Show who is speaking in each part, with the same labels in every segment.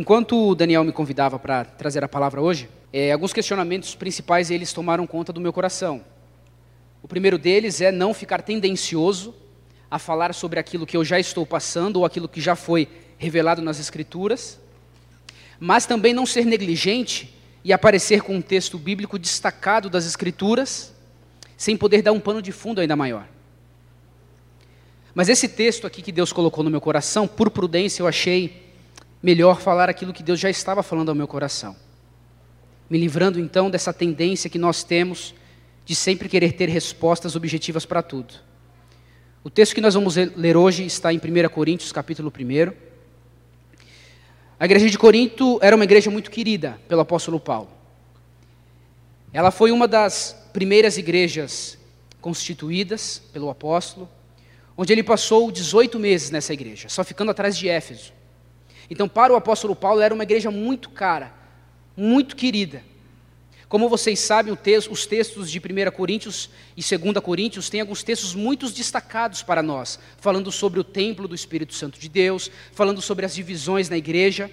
Speaker 1: Enquanto o Daniel me convidava para trazer a palavra hoje, é, alguns questionamentos principais eles tomaram conta do meu coração. O primeiro deles é não ficar tendencioso a falar sobre aquilo que eu já estou passando ou aquilo que já foi revelado nas Escrituras, mas também não ser negligente e aparecer com um texto bíblico destacado das Escrituras, sem poder dar um pano de fundo ainda maior. Mas esse texto aqui que Deus colocou no meu coração, por prudência eu achei melhor falar aquilo que Deus já estava falando ao meu coração. Me livrando então dessa tendência que nós temos de sempre querer ter respostas objetivas para tudo. O texto que nós vamos ler hoje está em 1 Coríntios, capítulo 1. A igreja de Corinto era uma igreja muito querida pelo apóstolo Paulo. Ela foi uma das primeiras igrejas constituídas pelo apóstolo onde ele passou 18 meses nessa igreja, só ficando atrás de Éfeso. Então, para o apóstolo Paulo, era uma igreja muito cara, muito querida. Como vocês sabem, os textos de 1 Coríntios e 2 Coríntios têm alguns textos muito destacados para nós, falando sobre o templo do Espírito Santo de Deus, falando sobre as divisões na igreja.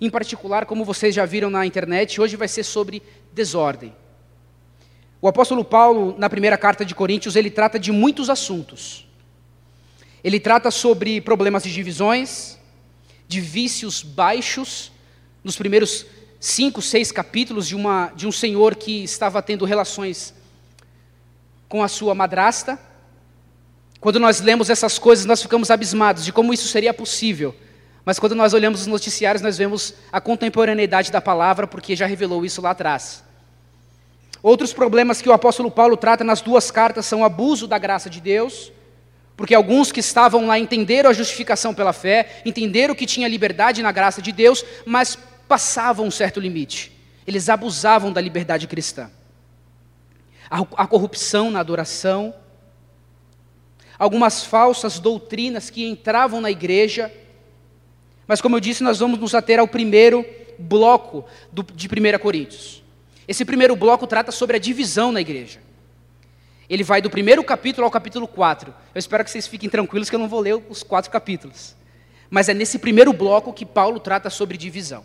Speaker 1: Em particular, como vocês já viram na internet, hoje vai ser sobre desordem. O apóstolo Paulo, na primeira carta de Coríntios, ele trata de muitos assuntos. Ele trata sobre problemas de divisões, de vícios baixos, nos primeiros cinco, seis capítulos de, uma, de um senhor que estava tendo relações com a sua madrasta. Quando nós lemos essas coisas, nós ficamos abismados de como isso seria possível. Mas quando nós olhamos os noticiários, nós vemos a contemporaneidade da palavra, porque já revelou isso lá atrás. Outros problemas que o apóstolo Paulo trata nas duas cartas são o abuso da graça de Deus porque alguns que estavam lá entenderam a justificação pela fé, entenderam que tinha liberdade na graça de Deus, mas passavam um certo limite. Eles abusavam da liberdade cristã. A, a corrupção na adoração, algumas falsas doutrinas que entravam na igreja. Mas, como eu disse, nós vamos nos ater ao primeiro bloco do, de 1 Coríntios. Esse primeiro bloco trata sobre a divisão na igreja. Ele vai do primeiro capítulo ao capítulo 4. Eu espero que vocês fiquem tranquilos que eu não vou ler os quatro capítulos. Mas é nesse primeiro bloco que Paulo trata sobre divisão.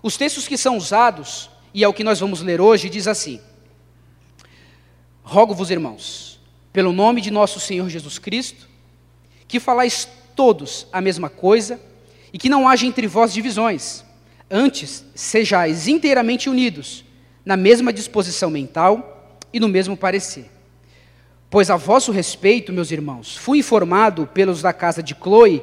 Speaker 1: Os textos que são usados, e é o que nós vamos ler hoje, diz assim: Rogo-vos, irmãos, pelo nome de nosso Senhor Jesus Cristo, que falais todos a mesma coisa e que não haja entre vós divisões. Antes, sejais inteiramente unidos, na mesma disposição mental e no mesmo parecer. Pois a vosso respeito, meus irmãos, fui informado pelos da casa de Chloe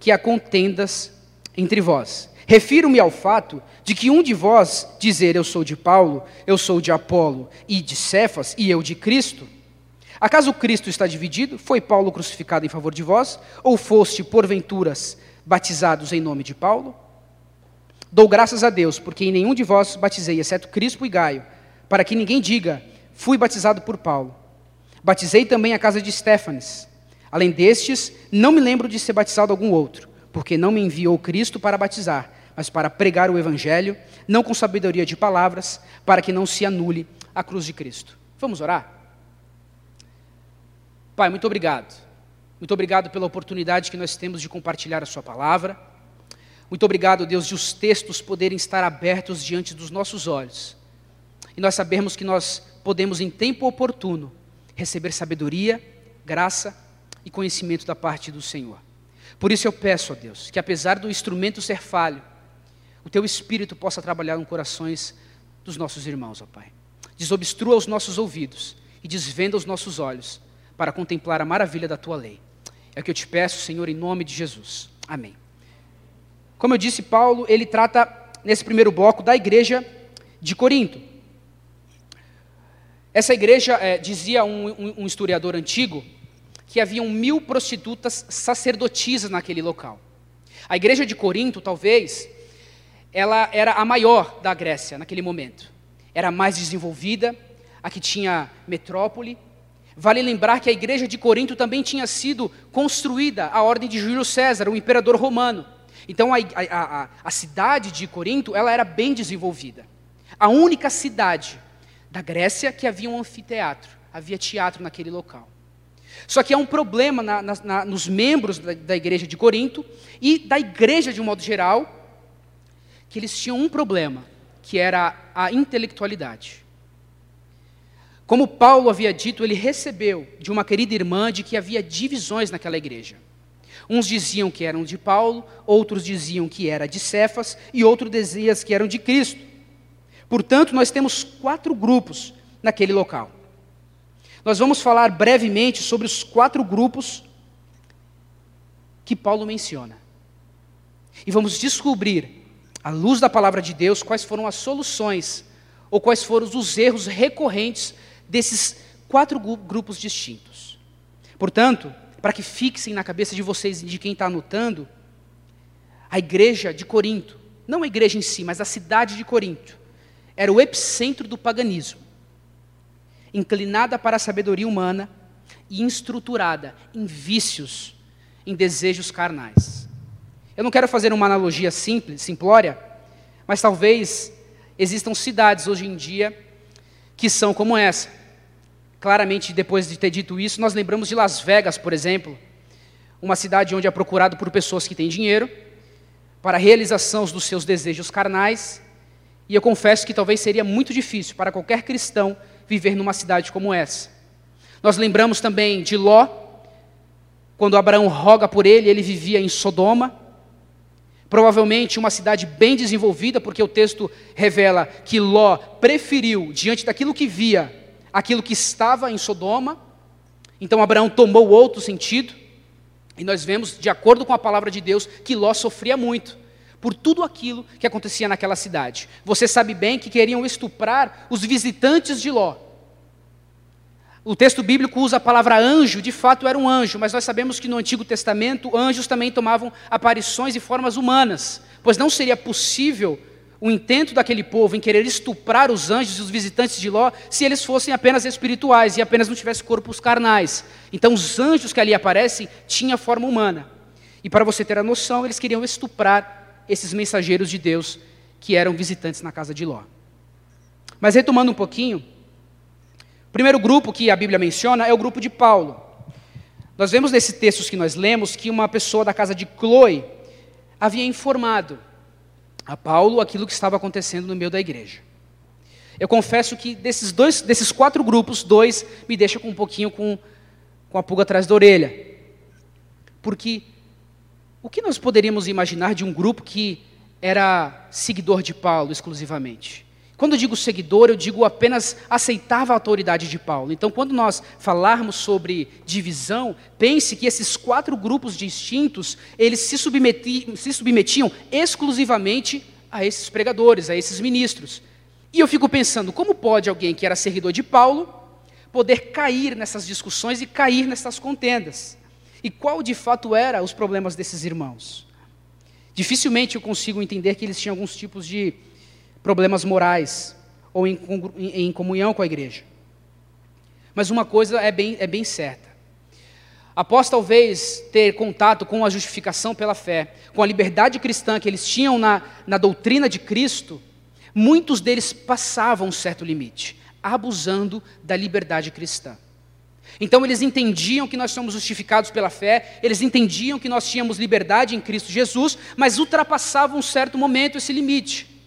Speaker 1: que há contendas entre vós. Refiro-me ao fato de que um de vós dizer eu sou de Paulo, eu sou de Apolo e de Cefas e eu de Cristo. Acaso Cristo está dividido? Foi Paulo crucificado em favor de vós? Ou foste, porventuras, batizados em nome de Paulo? Dou graças a Deus, porque em nenhum de vós batizei, exceto Crispo e Gaio, para que ninguém diga Fui batizado por Paulo. Batizei também a casa de Stefanes. Além destes, não me lembro de ser batizado algum outro, porque não me enviou Cristo para batizar, mas para pregar o Evangelho, não com sabedoria de palavras, para que não se anule a cruz de Cristo. Vamos orar? Pai, muito obrigado. Muito obrigado pela oportunidade que nós temos de compartilhar a Sua palavra. Muito obrigado, Deus, de os textos poderem estar abertos diante dos nossos olhos. E nós sabemos que nós podemos, em tempo oportuno, receber sabedoria, graça e conhecimento da parte do Senhor. Por isso eu peço a Deus que, apesar do instrumento ser falho, o teu espírito possa trabalhar nos corações dos nossos irmãos, ó Pai. Desobstrua os nossos ouvidos e desvenda os nossos olhos para contemplar a maravilha da tua lei. É o que eu te peço, Senhor, em nome de Jesus. Amém. Como eu disse, Paulo, ele trata nesse primeiro bloco da igreja de Corinto. Essa igreja, é, dizia um, um, um historiador antigo, que haviam mil prostitutas sacerdotisas naquele local. A igreja de Corinto, talvez, ela era a maior da Grécia naquele momento. Era a mais desenvolvida, a que tinha metrópole. Vale lembrar que a igreja de Corinto também tinha sido construída à ordem de Júlio César, o imperador romano. Então a, a, a, a cidade de Corinto ela era bem desenvolvida. A única cidade da Grécia que havia um anfiteatro, havia teatro naquele local. Só que há um problema na, na, na, nos membros da, da igreja de Corinto e da igreja de um modo geral, que eles tinham um problema, que era a intelectualidade. Como Paulo havia dito, ele recebeu de uma querida irmã de que havia divisões naquela igreja. Uns diziam que eram de Paulo, outros diziam que era de Cefas e outros diziam que eram de Cristo. Portanto, nós temos quatro grupos naquele local. Nós vamos falar brevemente sobre os quatro grupos que Paulo menciona. E vamos descobrir, à luz da palavra de Deus, quais foram as soluções ou quais foram os erros recorrentes desses quatro grupos distintos. Portanto, para que fixem na cabeça de vocês e de quem está anotando, a igreja de Corinto, não a igreja em si, mas a cidade de Corinto, era o epicentro do paganismo, inclinada para a sabedoria humana e estruturada em vícios, em desejos carnais. Eu não quero fazer uma analogia simples, simplória, mas talvez existam cidades hoje em dia que são como essa. Claramente, depois de ter dito isso, nós lembramos de Las Vegas, por exemplo, uma cidade onde é procurado por pessoas que têm dinheiro para realização dos seus desejos carnais. E eu confesso que talvez seria muito difícil para qualquer cristão viver numa cidade como essa. Nós lembramos também de Ló, quando Abraão roga por ele, ele vivia em Sodoma. Provavelmente uma cidade bem desenvolvida, porque o texto revela que Ló preferiu, diante daquilo que via, aquilo que estava em Sodoma. Então Abraão tomou outro sentido. E nós vemos, de acordo com a palavra de Deus, que Ló sofria muito por tudo aquilo que acontecia naquela cidade. Você sabe bem que queriam estuprar os visitantes de Ló. O texto bíblico usa a palavra anjo, de fato era um anjo, mas nós sabemos que no Antigo Testamento anjos também tomavam aparições e formas humanas, pois não seria possível o intento daquele povo em querer estuprar os anjos e os visitantes de Ló, se eles fossem apenas espirituais e apenas não tivessem corpos carnais. Então, os anjos que ali aparecem tinham forma humana. E para você ter a noção, eles queriam estuprar esses mensageiros de Deus que eram visitantes na casa de Ló. Mas retomando um pouquinho, o primeiro grupo que a Bíblia menciona é o grupo de Paulo. Nós vemos nesses textos que nós lemos que uma pessoa da casa de Chloe havia informado a Paulo aquilo que estava acontecendo no meio da igreja. Eu confesso que desses dois, desses quatro grupos, dois me deixam com um pouquinho com, com a pulga atrás da orelha. Porque o que nós poderíamos imaginar de um grupo que era seguidor de Paulo exclusivamente? Quando eu digo seguidor, eu digo apenas aceitava a autoridade de Paulo. Então, quando nós falarmos sobre divisão, pense que esses quatro grupos distintos, eles se submetiam, se submetiam exclusivamente a esses pregadores, a esses ministros. E eu fico pensando, como pode alguém que era seguidor de Paulo poder cair nessas discussões e cair nessas contendas? E qual de fato eram os problemas desses irmãos? Dificilmente eu consigo entender que eles tinham alguns tipos de problemas morais ou em, em comunhão com a igreja. Mas uma coisa é bem, é bem certa. Após talvez ter contato com a justificação pela fé, com a liberdade cristã que eles tinham na, na doutrina de Cristo, muitos deles passavam um certo limite, abusando da liberdade cristã. Então eles entendiam que nós somos justificados pela fé, eles entendiam que nós tínhamos liberdade em Cristo Jesus, mas ultrapassavam um certo momento esse limite.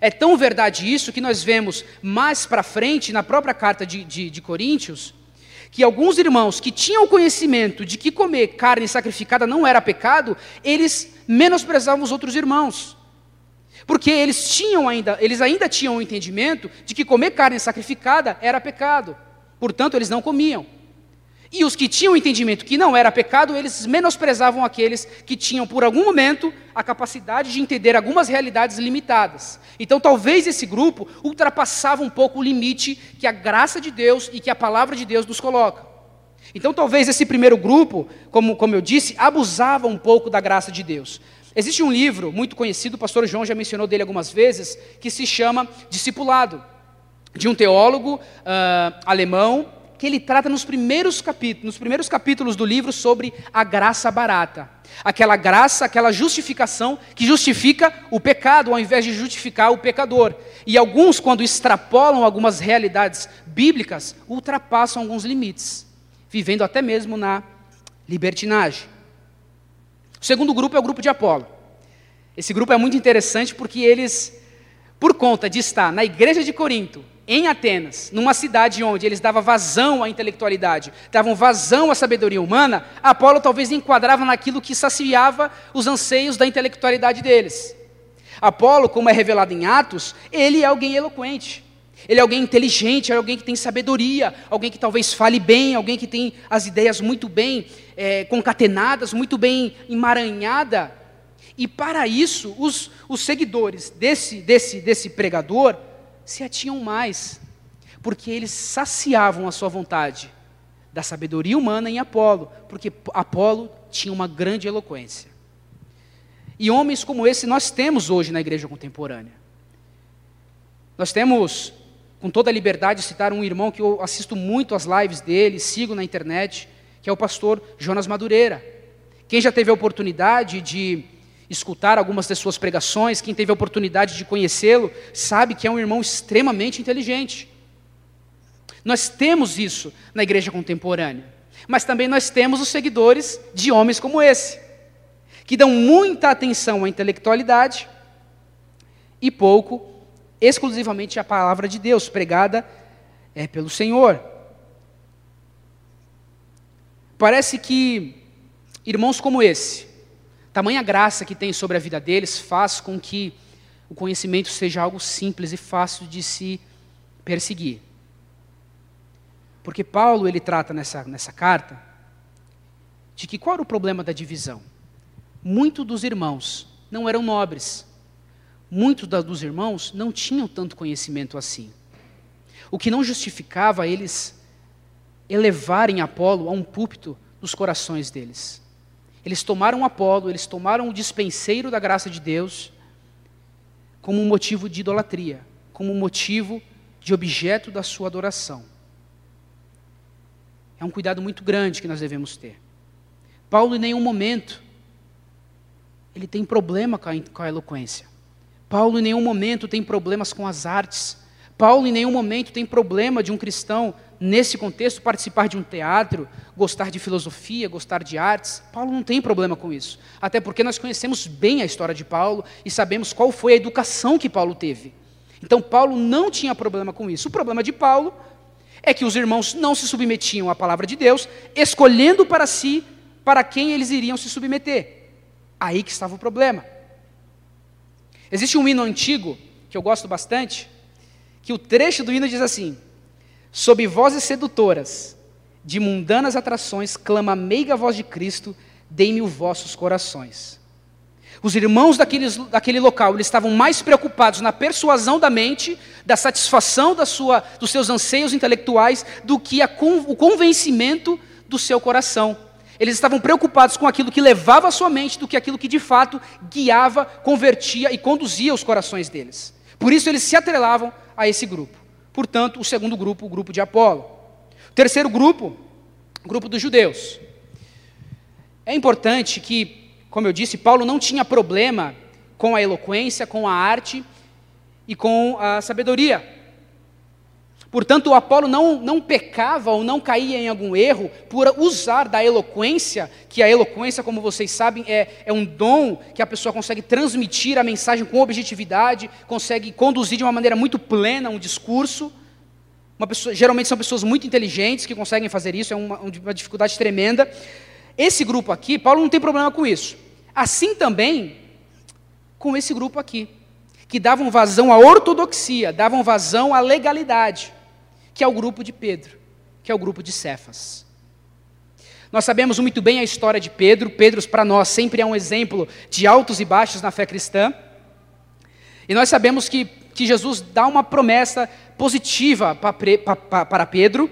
Speaker 1: É tão verdade isso que nós vemos mais para frente, na própria carta de, de, de Coríntios, que alguns irmãos que tinham conhecimento de que comer carne sacrificada não era pecado, eles menosprezavam os outros irmãos. Porque eles tinham ainda, eles ainda tinham o entendimento de que comer carne sacrificada era pecado. Portanto, eles não comiam. E os que tinham entendimento que não era pecado, eles menosprezavam aqueles que tinham, por algum momento, a capacidade de entender algumas realidades limitadas. Então, talvez esse grupo ultrapassava um pouco o limite que a graça de Deus e que a palavra de Deus nos coloca. Então, talvez esse primeiro grupo, como, como eu disse, abusava um pouco da graça de Deus. Existe um livro muito conhecido, o pastor João já mencionou dele algumas vezes, que se chama Discipulado, de um teólogo uh, alemão que ele trata nos primeiros capítulos, nos primeiros capítulos do livro sobre a graça barata. Aquela graça, aquela justificação que justifica o pecado ao invés de justificar o pecador. E alguns, quando extrapolam algumas realidades bíblicas, ultrapassam alguns limites, vivendo até mesmo na libertinagem. O segundo grupo é o grupo de Apolo. Esse grupo é muito interessante porque eles, por conta de estar na igreja de Corinto, em Atenas, numa cidade onde eles davam vazão à intelectualidade, davam vazão à sabedoria humana, Apolo talvez enquadrava naquilo que saciava os anseios da intelectualidade deles. Apolo, como é revelado em Atos, ele é alguém eloquente. Ele é alguém inteligente, é alguém que tem sabedoria, alguém que talvez fale bem, alguém que tem as ideias muito bem é, concatenadas, muito bem emaranhada. E para isso, os, os seguidores desse, desse, desse pregador se atinham mais, porque eles saciavam a sua vontade da sabedoria humana em Apolo, porque Apolo tinha uma grande eloquência. E homens como esse nós temos hoje na igreja contemporânea. Nós temos, com toda a liberdade, citar um irmão que eu assisto muito às lives dele, sigo na internet, que é o pastor Jonas Madureira. Quem já teve a oportunidade de escutar algumas das suas pregações, quem teve a oportunidade de conhecê-lo, sabe que é um irmão extremamente inteligente. Nós temos isso na igreja contemporânea, mas também nós temos os seguidores de homens como esse, que dão muita atenção à intelectualidade e pouco exclusivamente à palavra de Deus pregada é pelo Senhor. Parece que irmãos como esse, Tamanha graça que tem sobre a vida deles faz com que o conhecimento seja algo simples e fácil de se perseguir. Porque Paulo ele trata nessa, nessa carta de que qual era o problema da divisão? Muitos dos irmãos não eram nobres. Muitos dos irmãos não tinham tanto conhecimento assim. O que não justificava eles elevarem Apolo a um púlpito nos corações deles. Eles tomaram Apolo, eles tomaram o dispenseiro da graça de Deus como um motivo de idolatria, como um motivo de objeto da sua adoração. É um cuidado muito grande que nós devemos ter. Paulo, em nenhum momento, ele tem problema com a, com a eloquência. Paulo, em nenhum momento, tem problemas com as artes. Paulo, em nenhum momento, tem problema de um cristão nesse contexto, participar de um teatro, gostar de filosofia, gostar de artes. Paulo não tem problema com isso. Até porque nós conhecemos bem a história de Paulo e sabemos qual foi a educação que Paulo teve. Então, Paulo não tinha problema com isso. O problema de Paulo é que os irmãos não se submetiam à palavra de Deus, escolhendo para si para quem eles iriam se submeter. Aí que estava o problema. Existe um hino antigo, que eu gosto bastante, que o trecho do hino diz assim: Sob vozes sedutoras, de mundanas atrações, clama a meiga voz de Cristo, dei-me os vossos corações. Os irmãos daqueles, daquele local eles estavam mais preocupados na persuasão da mente, da satisfação da sua, dos seus anseios intelectuais, do que a, o convencimento do seu coração. Eles estavam preocupados com aquilo que levava a sua mente do que aquilo que de fato guiava, convertia e conduzia os corações deles. Por isso eles se atrelavam a esse grupo. Portanto, o segundo grupo, o grupo de Apolo. O terceiro grupo, o grupo dos judeus. É importante que, como eu disse, Paulo não tinha problema com a eloquência, com a arte e com a sabedoria. Portanto, o Apolo não, não pecava ou não caía em algum erro por usar da eloquência, que a eloquência, como vocês sabem, é, é um dom que a pessoa consegue transmitir a mensagem com objetividade, consegue conduzir de uma maneira muito plena um discurso. Pessoa, geralmente são pessoas muito inteligentes que conseguem fazer isso, é uma, uma dificuldade tremenda. Esse grupo aqui, Paulo não tem problema com isso. Assim também com esse grupo aqui, que davam vazão à ortodoxia, davam vazão à legalidade que é o grupo de Pedro, que é o grupo de Cefas. Nós sabemos muito bem a história de Pedro. Pedro, para nós, sempre é um exemplo de altos e baixos na fé cristã. E nós sabemos que, que Jesus dá uma promessa positiva para Pedro,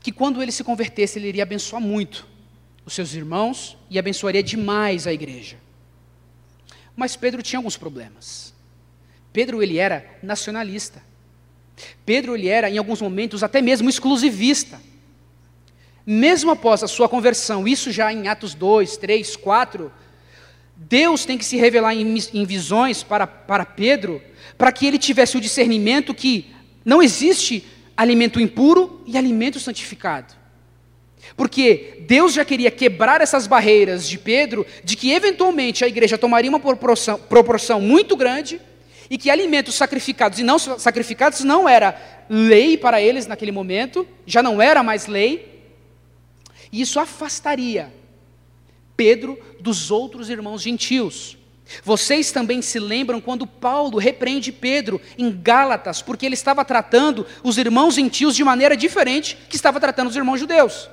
Speaker 1: que quando ele se convertesse, ele iria abençoar muito os seus irmãos e abençoaria demais a igreja. Mas Pedro tinha alguns problemas. Pedro ele era nacionalista. Pedro ele era, em alguns momentos, até mesmo exclusivista. Mesmo após a sua conversão, isso já em Atos 2, 3, 4, Deus tem que se revelar em, em visões para, para Pedro, para que ele tivesse o discernimento que não existe alimento impuro e alimento santificado. Porque Deus já queria quebrar essas barreiras de Pedro, de que eventualmente a igreja tomaria uma proporção, proporção muito grande e que alimentos sacrificados e não sacrificados não era lei para eles naquele momento, já não era mais lei, e isso afastaria Pedro dos outros irmãos gentios. Vocês também se lembram quando Paulo repreende Pedro em Gálatas, porque ele estava tratando os irmãos gentios de maneira diferente que estava tratando os irmãos judeus.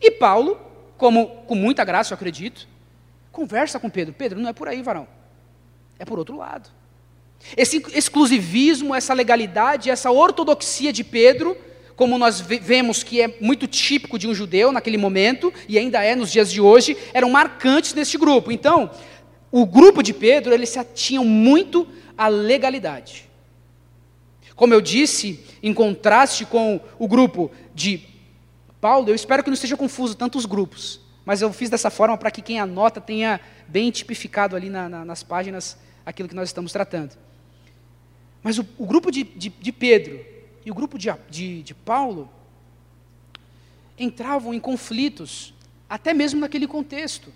Speaker 1: E Paulo, como com muita graça, eu acredito, conversa com Pedro. Pedro, não é por aí, varão. É por outro lado. Esse exclusivismo, essa legalidade, essa ortodoxia de Pedro, como nós vemos que é muito típico de um judeu naquele momento, e ainda é nos dias de hoje, eram marcantes neste grupo. Então, o grupo de Pedro, eles se atinham muito à legalidade. Como eu disse, em contraste com o grupo de Paulo, eu espero que não esteja confuso tantos grupos, mas eu fiz dessa forma para que quem anota tenha bem tipificado ali na, na, nas páginas aquilo que nós estamos tratando. Mas o, o grupo de, de, de, Pedro e o grupo de, de, de Paulo entravam em conflitos, até mesmo naquele contexto.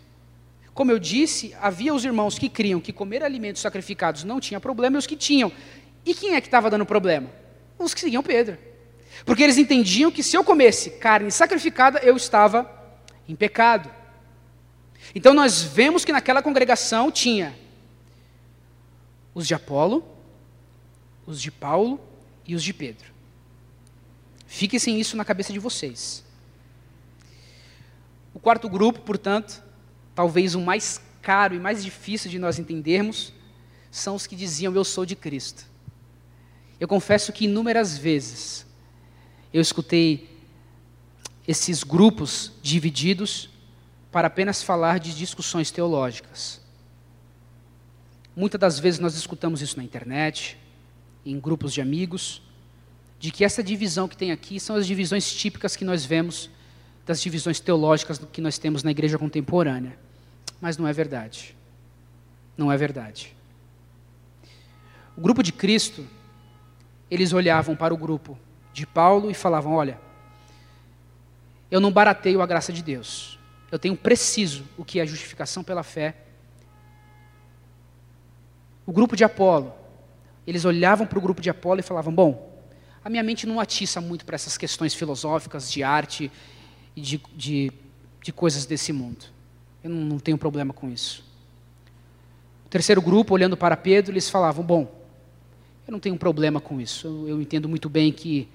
Speaker 1: Como eu disse, havia os irmãos que criam que comer alimentos sacrificados não tinha problema e os que tinham. E quem é que estava dando problema? Os que seguiam Pedro. Porque eles entendiam que se eu comesse carne sacrificada, eu estava em pecado. Então nós vemos que naquela congregação tinha os de Apolo, os de Paulo e os de Pedro. Fiquem isso na cabeça de vocês. O quarto grupo, portanto, talvez o mais caro e mais difícil de nós entendermos, são os que diziam: Eu sou de Cristo. Eu confesso que inúmeras vezes eu escutei esses grupos divididos para apenas falar de discussões teológicas. Muitas das vezes nós escutamos isso na internet, em grupos de amigos, de que essa divisão que tem aqui são as divisões típicas que nós vemos das divisões teológicas que nós temos na igreja contemporânea. Mas não é verdade. Não é verdade. O grupo de Cristo, eles olhavam para o grupo de Paulo e falavam: Olha, eu não barateio a graça de Deus. Eu tenho preciso o que é justificação pela fé. O grupo de Apolo, eles olhavam para o grupo de Apolo e falavam: Bom, a minha mente não atiça muito para essas questões filosóficas, de arte e de, de, de coisas desse mundo. Eu não, não tenho problema com isso. O terceiro grupo, olhando para Pedro, eles falavam: Bom, eu não tenho problema com isso. Eu, eu entendo muito bem que,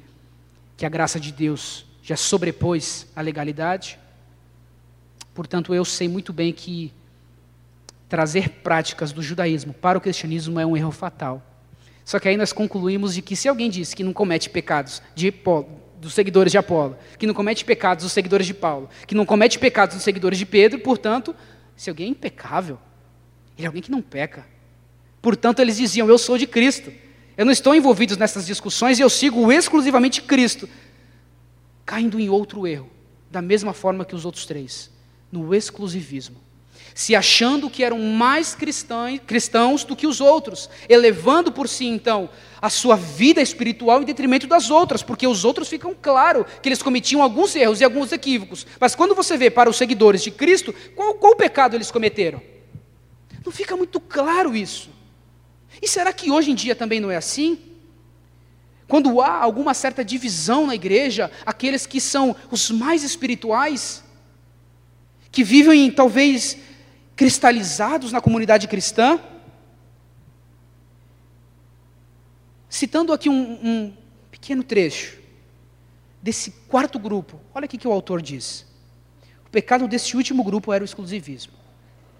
Speaker 1: que a graça de Deus já sobrepôs a legalidade. Portanto, eu sei muito bem que trazer práticas do judaísmo para o cristianismo é um erro fatal. Só que aí nós concluímos de que se alguém diz que não comete pecados de dos seguidores de Apolo, que não comete pecados dos seguidores de Paulo, que não comete pecados dos seguidores de Pedro, portanto, se alguém é impecável, ele é alguém que não peca. Portanto, eles diziam: Eu sou de Cristo. Eu não estou envolvido nessas discussões e eu sigo exclusivamente Cristo, caindo em outro erro, da mesma forma que os outros três, no exclusivismo se achando que eram mais cristãos do que os outros, elevando por si então a sua vida espiritual em detrimento das outras, porque os outros ficam claro que eles cometiam alguns erros e alguns equívocos. Mas quando você vê para os seguidores de Cristo, qual, qual pecado eles cometeram? Não fica muito claro isso. E será que hoje em dia também não é assim? Quando há alguma certa divisão na igreja, aqueles que são os mais espirituais, que vivem talvez cristalizados na comunidade cristã. Citando aqui um, um pequeno trecho desse quarto grupo, olha o que o autor diz. O pecado desse último grupo era o exclusivismo,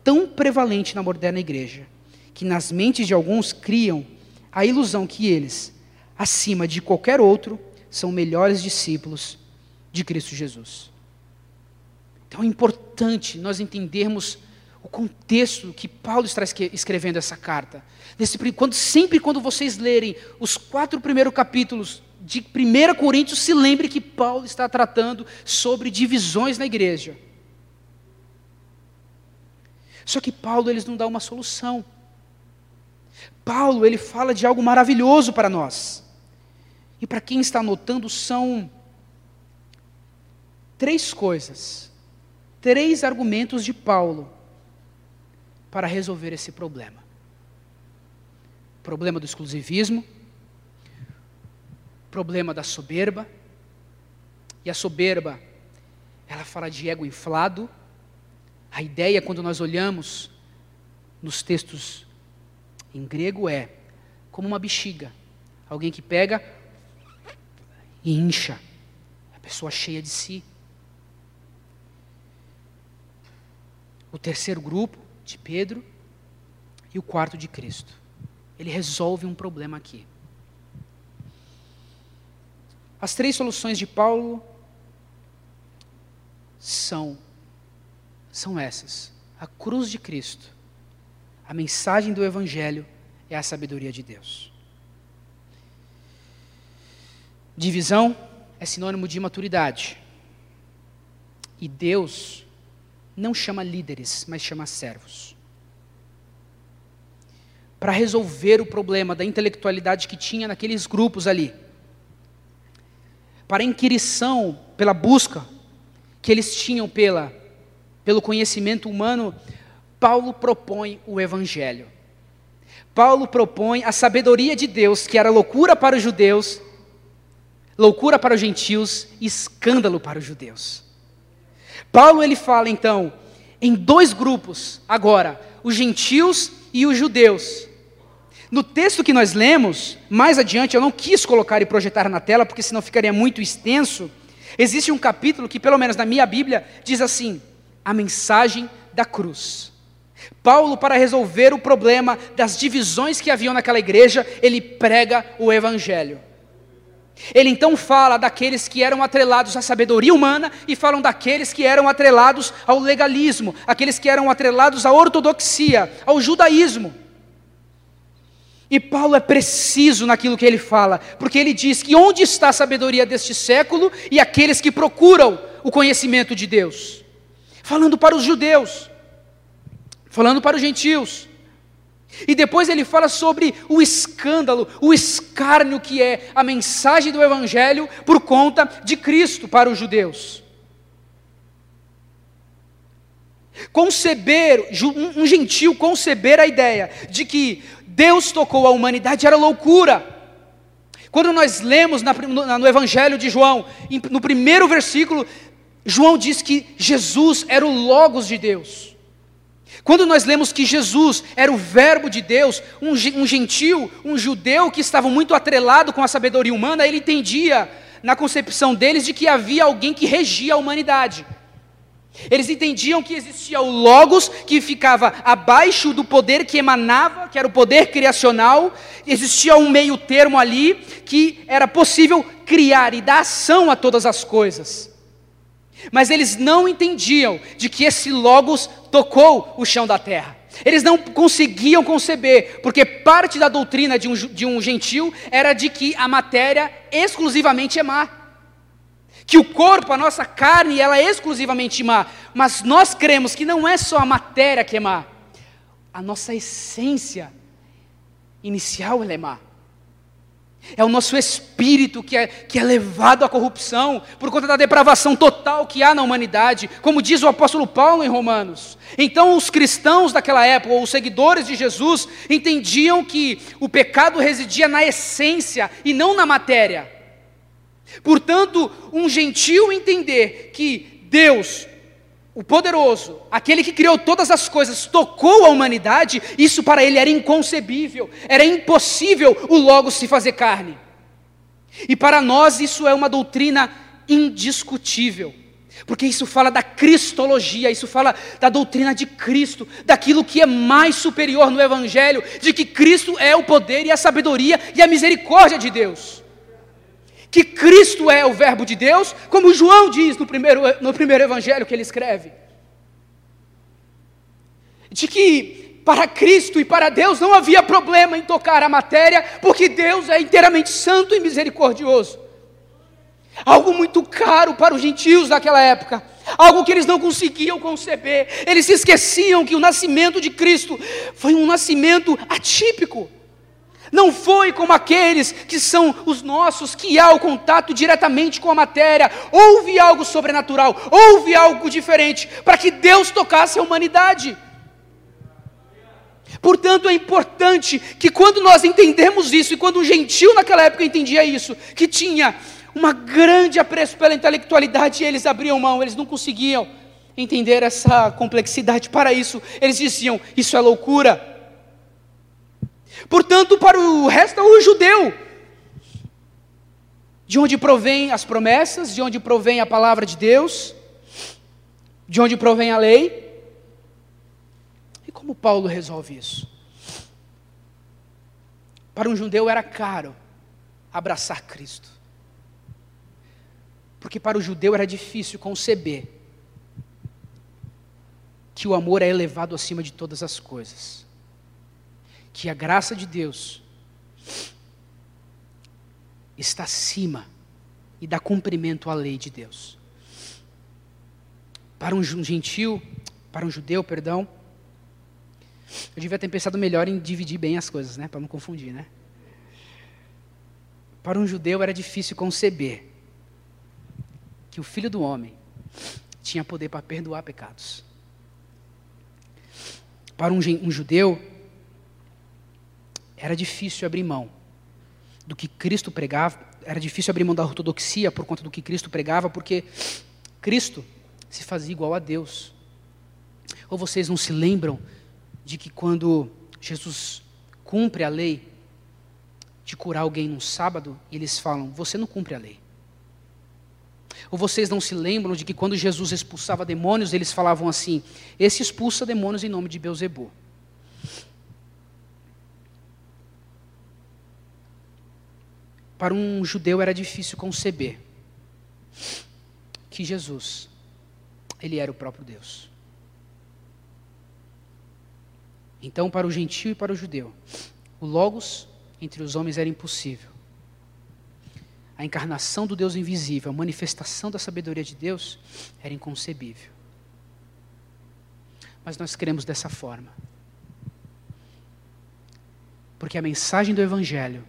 Speaker 1: tão prevalente na moderna igreja, que nas mentes de alguns criam a ilusão que eles, acima de qualquer outro, são melhores discípulos de Cristo Jesus. Então é importante nós entendermos o contexto que Paulo está escrevendo essa carta. Nesse, quando, sempre quando vocês lerem os quatro primeiros capítulos de 1 Coríntios, se lembre que Paulo está tratando sobre divisões na igreja. Só que Paulo eles não dá uma solução. Paulo ele fala de algo maravilhoso para nós. E para quem está anotando são três coisas, três argumentos de Paulo para resolver esse problema: problema do exclusivismo, problema da soberba, e a soberba, ela fala de ego inflado. A ideia, quando nós olhamos nos textos em grego, é como uma bexiga alguém que pega e incha, a pessoa cheia de si. O terceiro grupo, de Pedro, e o quarto de Cristo. Ele resolve um problema aqui. As três soluções de Paulo são são essas: a cruz de Cristo, a mensagem do evangelho é a sabedoria de Deus. Divisão é sinônimo de maturidade. E Deus não chama líderes, mas chama servos. Para resolver o problema da intelectualidade que tinha naqueles grupos ali. Para a inquirição, pela busca que eles tinham pela, pelo conhecimento humano, Paulo propõe o Evangelho. Paulo propõe a sabedoria de Deus, que era loucura para os judeus, loucura para os gentios escândalo para os judeus. Paulo ele fala então em dois grupos agora, os gentios e os judeus. No texto que nós lemos, mais adiante, eu não quis colocar e projetar na tela, porque senão ficaria muito extenso. Existe um capítulo que, pelo menos na minha Bíblia, diz assim: a mensagem da cruz. Paulo, para resolver o problema das divisões que haviam naquela igreja, ele prega o Evangelho. Ele então fala daqueles que eram atrelados à sabedoria humana e falam daqueles que eram atrelados ao legalismo, aqueles que eram atrelados à ortodoxia, ao judaísmo. E Paulo é preciso naquilo que ele fala, porque ele diz que onde está a sabedoria deste século e aqueles que procuram o conhecimento de Deus? Falando para os judeus, falando para os gentios. E depois ele fala sobre o escândalo, o escárnio que é a mensagem do Evangelho por conta de Cristo para os judeus. Conceber, um gentil conceber a ideia de que Deus tocou a humanidade era loucura. Quando nós lemos no Evangelho de João, no primeiro versículo, João diz que Jesus era o Logos de Deus. Quando nós lemos que Jesus era o Verbo de Deus, um, gentil, um judeu que estava muito atrelado com a sabedoria humana, ele entendia, na concepção deles, de que havia alguém que regia a humanidade. Eles entendiam que existia o Logos, que ficava abaixo do poder que emanava, que era o poder criacional, existia um meio termo ali, que era possível criar e dar ação a todas as coisas. Mas eles não entendiam de que esse Logos tocou o chão da terra. Eles não conseguiam conceber, porque parte da doutrina de um, de um gentil era de que a matéria exclusivamente é má. Que o corpo, a nossa carne, ela é exclusivamente má. Mas nós cremos que não é só a matéria que é má. A nossa essência inicial é má. É o nosso espírito que é, que é levado à corrupção por conta da depravação total que há na humanidade, como diz o apóstolo Paulo em Romanos. Então, os cristãos daquela época, ou os seguidores de Jesus, entendiam que o pecado residia na essência e não na matéria. Portanto, um gentil entender que Deus o poderoso, aquele que criou todas as coisas, tocou a humanidade, isso para ele era inconcebível, era impossível o Logo se fazer carne. E para nós isso é uma doutrina indiscutível, porque isso fala da cristologia, isso fala da doutrina de Cristo, daquilo que é mais superior no Evangelho, de que Cristo é o poder e a sabedoria e a misericórdia de Deus que Cristo é o Verbo de Deus, como João diz no primeiro, no primeiro evangelho que ele escreve. De que para Cristo e para Deus não havia problema em tocar a matéria, porque Deus é inteiramente santo e misericordioso. Algo muito caro para os gentios daquela época, algo que eles não conseguiam conceber. Eles se esqueciam que o nascimento de Cristo foi um nascimento atípico. Não foi como aqueles que são os nossos, que há o contato diretamente com a matéria. Houve algo sobrenatural, houve algo diferente, para que Deus tocasse a humanidade. Portanto, é importante que quando nós entendemos isso, e quando o gentil naquela época entendia isso, que tinha uma grande apreço pela intelectualidade, eles abriam mão, eles não conseguiam entender essa complexidade. Para isso, eles diziam: Isso é loucura. Portanto, para o resto é o judeu, de onde provém as promessas, de onde provém a palavra de Deus, de onde provém a lei. E como Paulo resolve isso? Para um judeu era caro abraçar Cristo. Porque para o judeu era difícil conceber que o amor é elevado acima de todas as coisas que a graça de Deus está acima e dá cumprimento à lei de Deus. Para um gentil, para um judeu, perdão, eu devia ter pensado melhor em dividir bem as coisas, né, para não confundir, né? Para um judeu era difícil conceber que o filho do homem tinha poder para perdoar pecados. Para um, um judeu era difícil abrir mão do que Cristo pregava, era difícil abrir mão da ortodoxia por conta do que Cristo pregava, porque Cristo se fazia igual a Deus. Ou vocês não se lembram de que quando Jesus cumpre a lei de curar alguém num sábado, eles falam: Você não cumpre a lei. Ou vocês não se lembram de que quando Jesus expulsava demônios, eles falavam assim: Esse expulsa demônios em nome de Beuzebu. Para um judeu era difícil conceber que Jesus, ele era o próprio Deus. Então, para o gentio e para o judeu, o Logos entre os homens era impossível. A encarnação do Deus invisível, a manifestação da sabedoria de Deus, era inconcebível. Mas nós queremos dessa forma. Porque a mensagem do Evangelho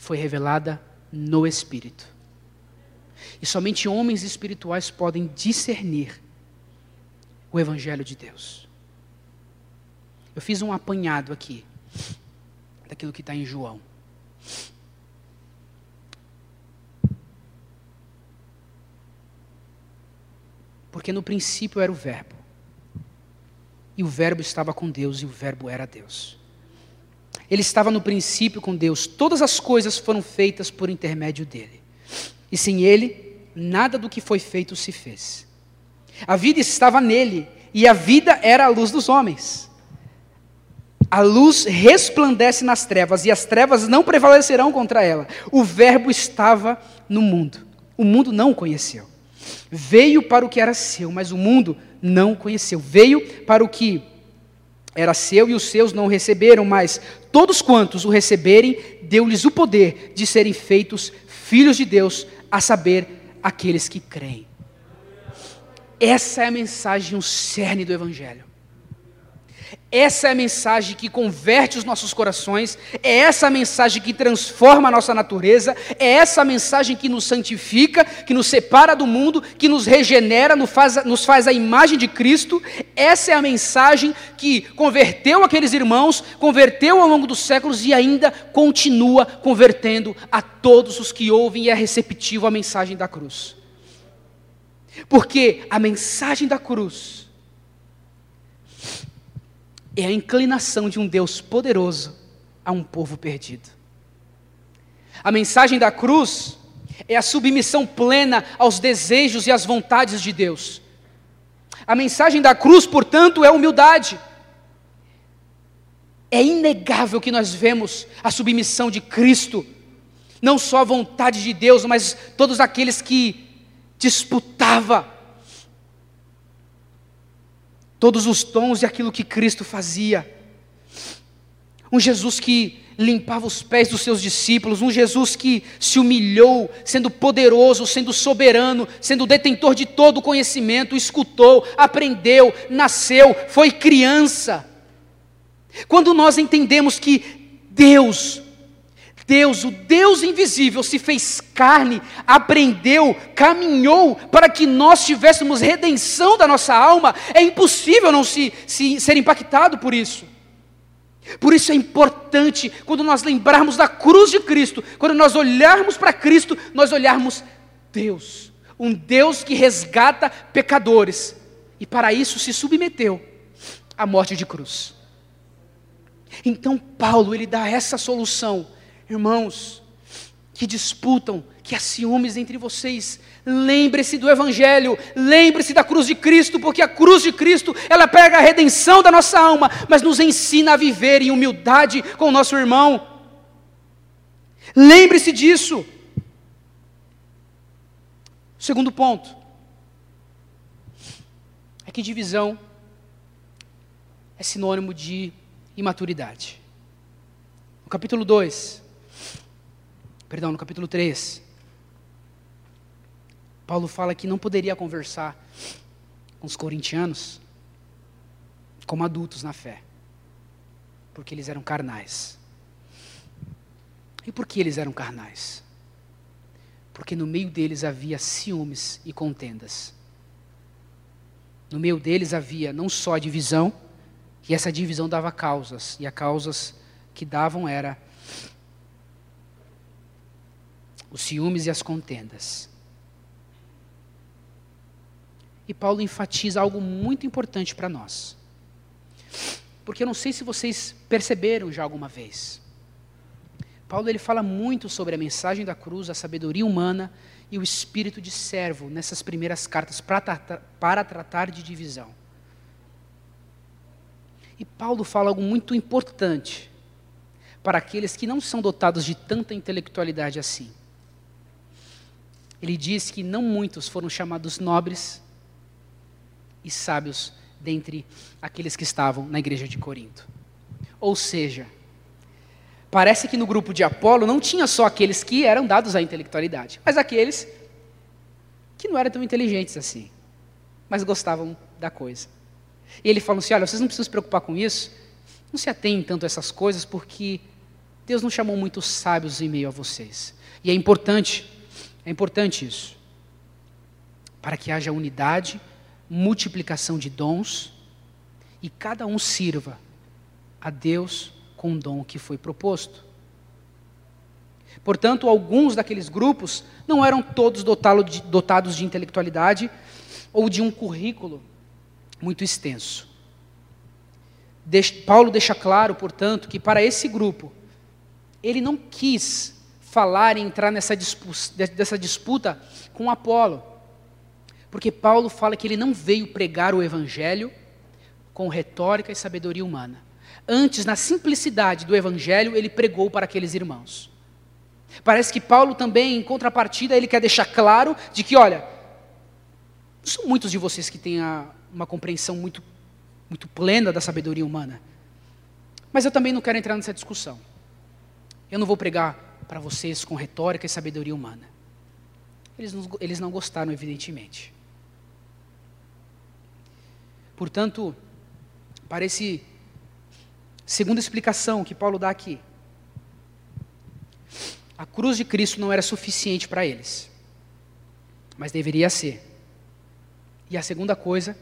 Speaker 1: foi revelada no Espírito. E somente homens espirituais podem discernir o Evangelho de Deus. Eu fiz um apanhado aqui daquilo que está em João. Porque no princípio era o Verbo. E o Verbo estava com Deus e o Verbo era Deus. Ele estava no princípio com Deus. Todas as coisas foram feitas por intermédio dele. E sem ele, nada do que foi feito se fez. A vida estava nele, e a vida era a luz dos homens. A luz resplandece nas trevas, e as trevas não prevalecerão contra ela. O Verbo estava no mundo. O mundo não o conheceu. Veio para o que era seu, mas o mundo não o conheceu. Veio para o que era seu e os seus não o receberam, mas todos quantos o receberem, deu-lhes o poder de serem feitos filhos de Deus, a saber, aqueles que creem. Essa é a mensagem, o cerne do Evangelho. Essa é a mensagem que converte os nossos corações, é essa a mensagem que transforma a nossa natureza, é essa a mensagem que nos santifica, que nos separa do mundo, que nos regenera, nos faz, nos faz a imagem de Cristo. Essa é a mensagem que converteu aqueles irmãos, converteu ao longo dos séculos e ainda continua convertendo a todos os que ouvem e é receptivo à mensagem da cruz. Porque a mensagem da cruz é a inclinação de um Deus poderoso a um povo perdido. A mensagem da cruz é a submissão plena aos desejos e às vontades de Deus. A mensagem da cruz, portanto, é humildade. É inegável que nós vemos a submissão de Cristo, não só a vontade de Deus, mas todos aqueles que disputava todos os tons e aquilo que Cristo fazia. Um Jesus que limpava os pés dos seus discípulos, um Jesus que se humilhou, sendo poderoso, sendo soberano, sendo detentor de todo o conhecimento, escutou, aprendeu, nasceu, foi criança. Quando nós entendemos que Deus, Deus, o Deus invisível, se fez carne, aprendeu, caminhou para que nós tivéssemos redenção da nossa alma. É impossível não se, se ser impactado por isso. Por isso é importante, quando nós lembrarmos da cruz de Cristo, quando nós olharmos para Cristo, nós olharmos Deus, um Deus que resgata pecadores, e para isso se submeteu à morte de cruz. Então Paulo, ele dá essa solução, irmãos, que disputam, que há ciúmes entre vocês, lembre-se do Evangelho, lembre-se da cruz de Cristo, porque a cruz de Cristo, ela pega a redenção da nossa alma, mas nos ensina a viver em humildade com o nosso irmão. Lembre-se disso. Segundo ponto, é que divisão é sinônimo de imaturidade. No capítulo 2, perdão, no capítulo 3, Paulo fala que não poderia conversar com os corintianos como adultos na fé, porque eles eram carnais. E por que eles eram carnais? Porque no meio deles havia ciúmes e contendas. No meio deles havia não só divisão, e essa divisão dava causas, e as causas que davam era os ciúmes e as contendas. E Paulo enfatiza algo muito importante para nós. Porque eu não sei se vocês perceberam já alguma vez. Paulo ele fala muito sobre a mensagem da cruz, a sabedoria humana e o espírito de servo nessas primeiras cartas para para tratar de divisão. E Paulo fala algo muito importante para aqueles que não são dotados de tanta intelectualidade assim. Ele diz que não muitos foram chamados nobres e sábios dentre aqueles que estavam na igreja de Corinto. Ou seja, parece que no grupo de Apolo não tinha só aqueles que eram dados à intelectualidade, mas aqueles que não eram tão inteligentes assim, mas gostavam da coisa. E ele fala assim: olha, vocês não precisam se preocupar com isso, não se atenham tanto a essas coisas, porque Deus não chamou muitos sábios em meio a vocês. E é importante, é importante isso, para que haja unidade, multiplicação de dons, e cada um sirva a Deus com o dom que foi proposto. Portanto, alguns daqueles grupos não eram todos dotados de intelectualidade ou de um currículo muito extenso. Paulo deixa claro, portanto, que para esse grupo, ele não quis falar e entrar nessa disputa, dessa disputa com Apolo. Porque Paulo fala que ele não veio pregar o evangelho com retórica e sabedoria humana. Antes, na simplicidade do evangelho, ele pregou para aqueles irmãos. Parece que Paulo também, em contrapartida, ele quer deixar claro de que, olha, são muitos de vocês que têm a, uma compreensão muito, muito plena da sabedoria humana. Mas eu também não quero entrar nessa discussão. Eu não vou pregar para vocês com retórica e sabedoria humana. Eles não, eles não gostaram, evidentemente. Portanto, parece segunda explicação que Paulo dá aqui. A cruz de Cristo não era suficiente para eles, mas deveria ser. E a segunda coisa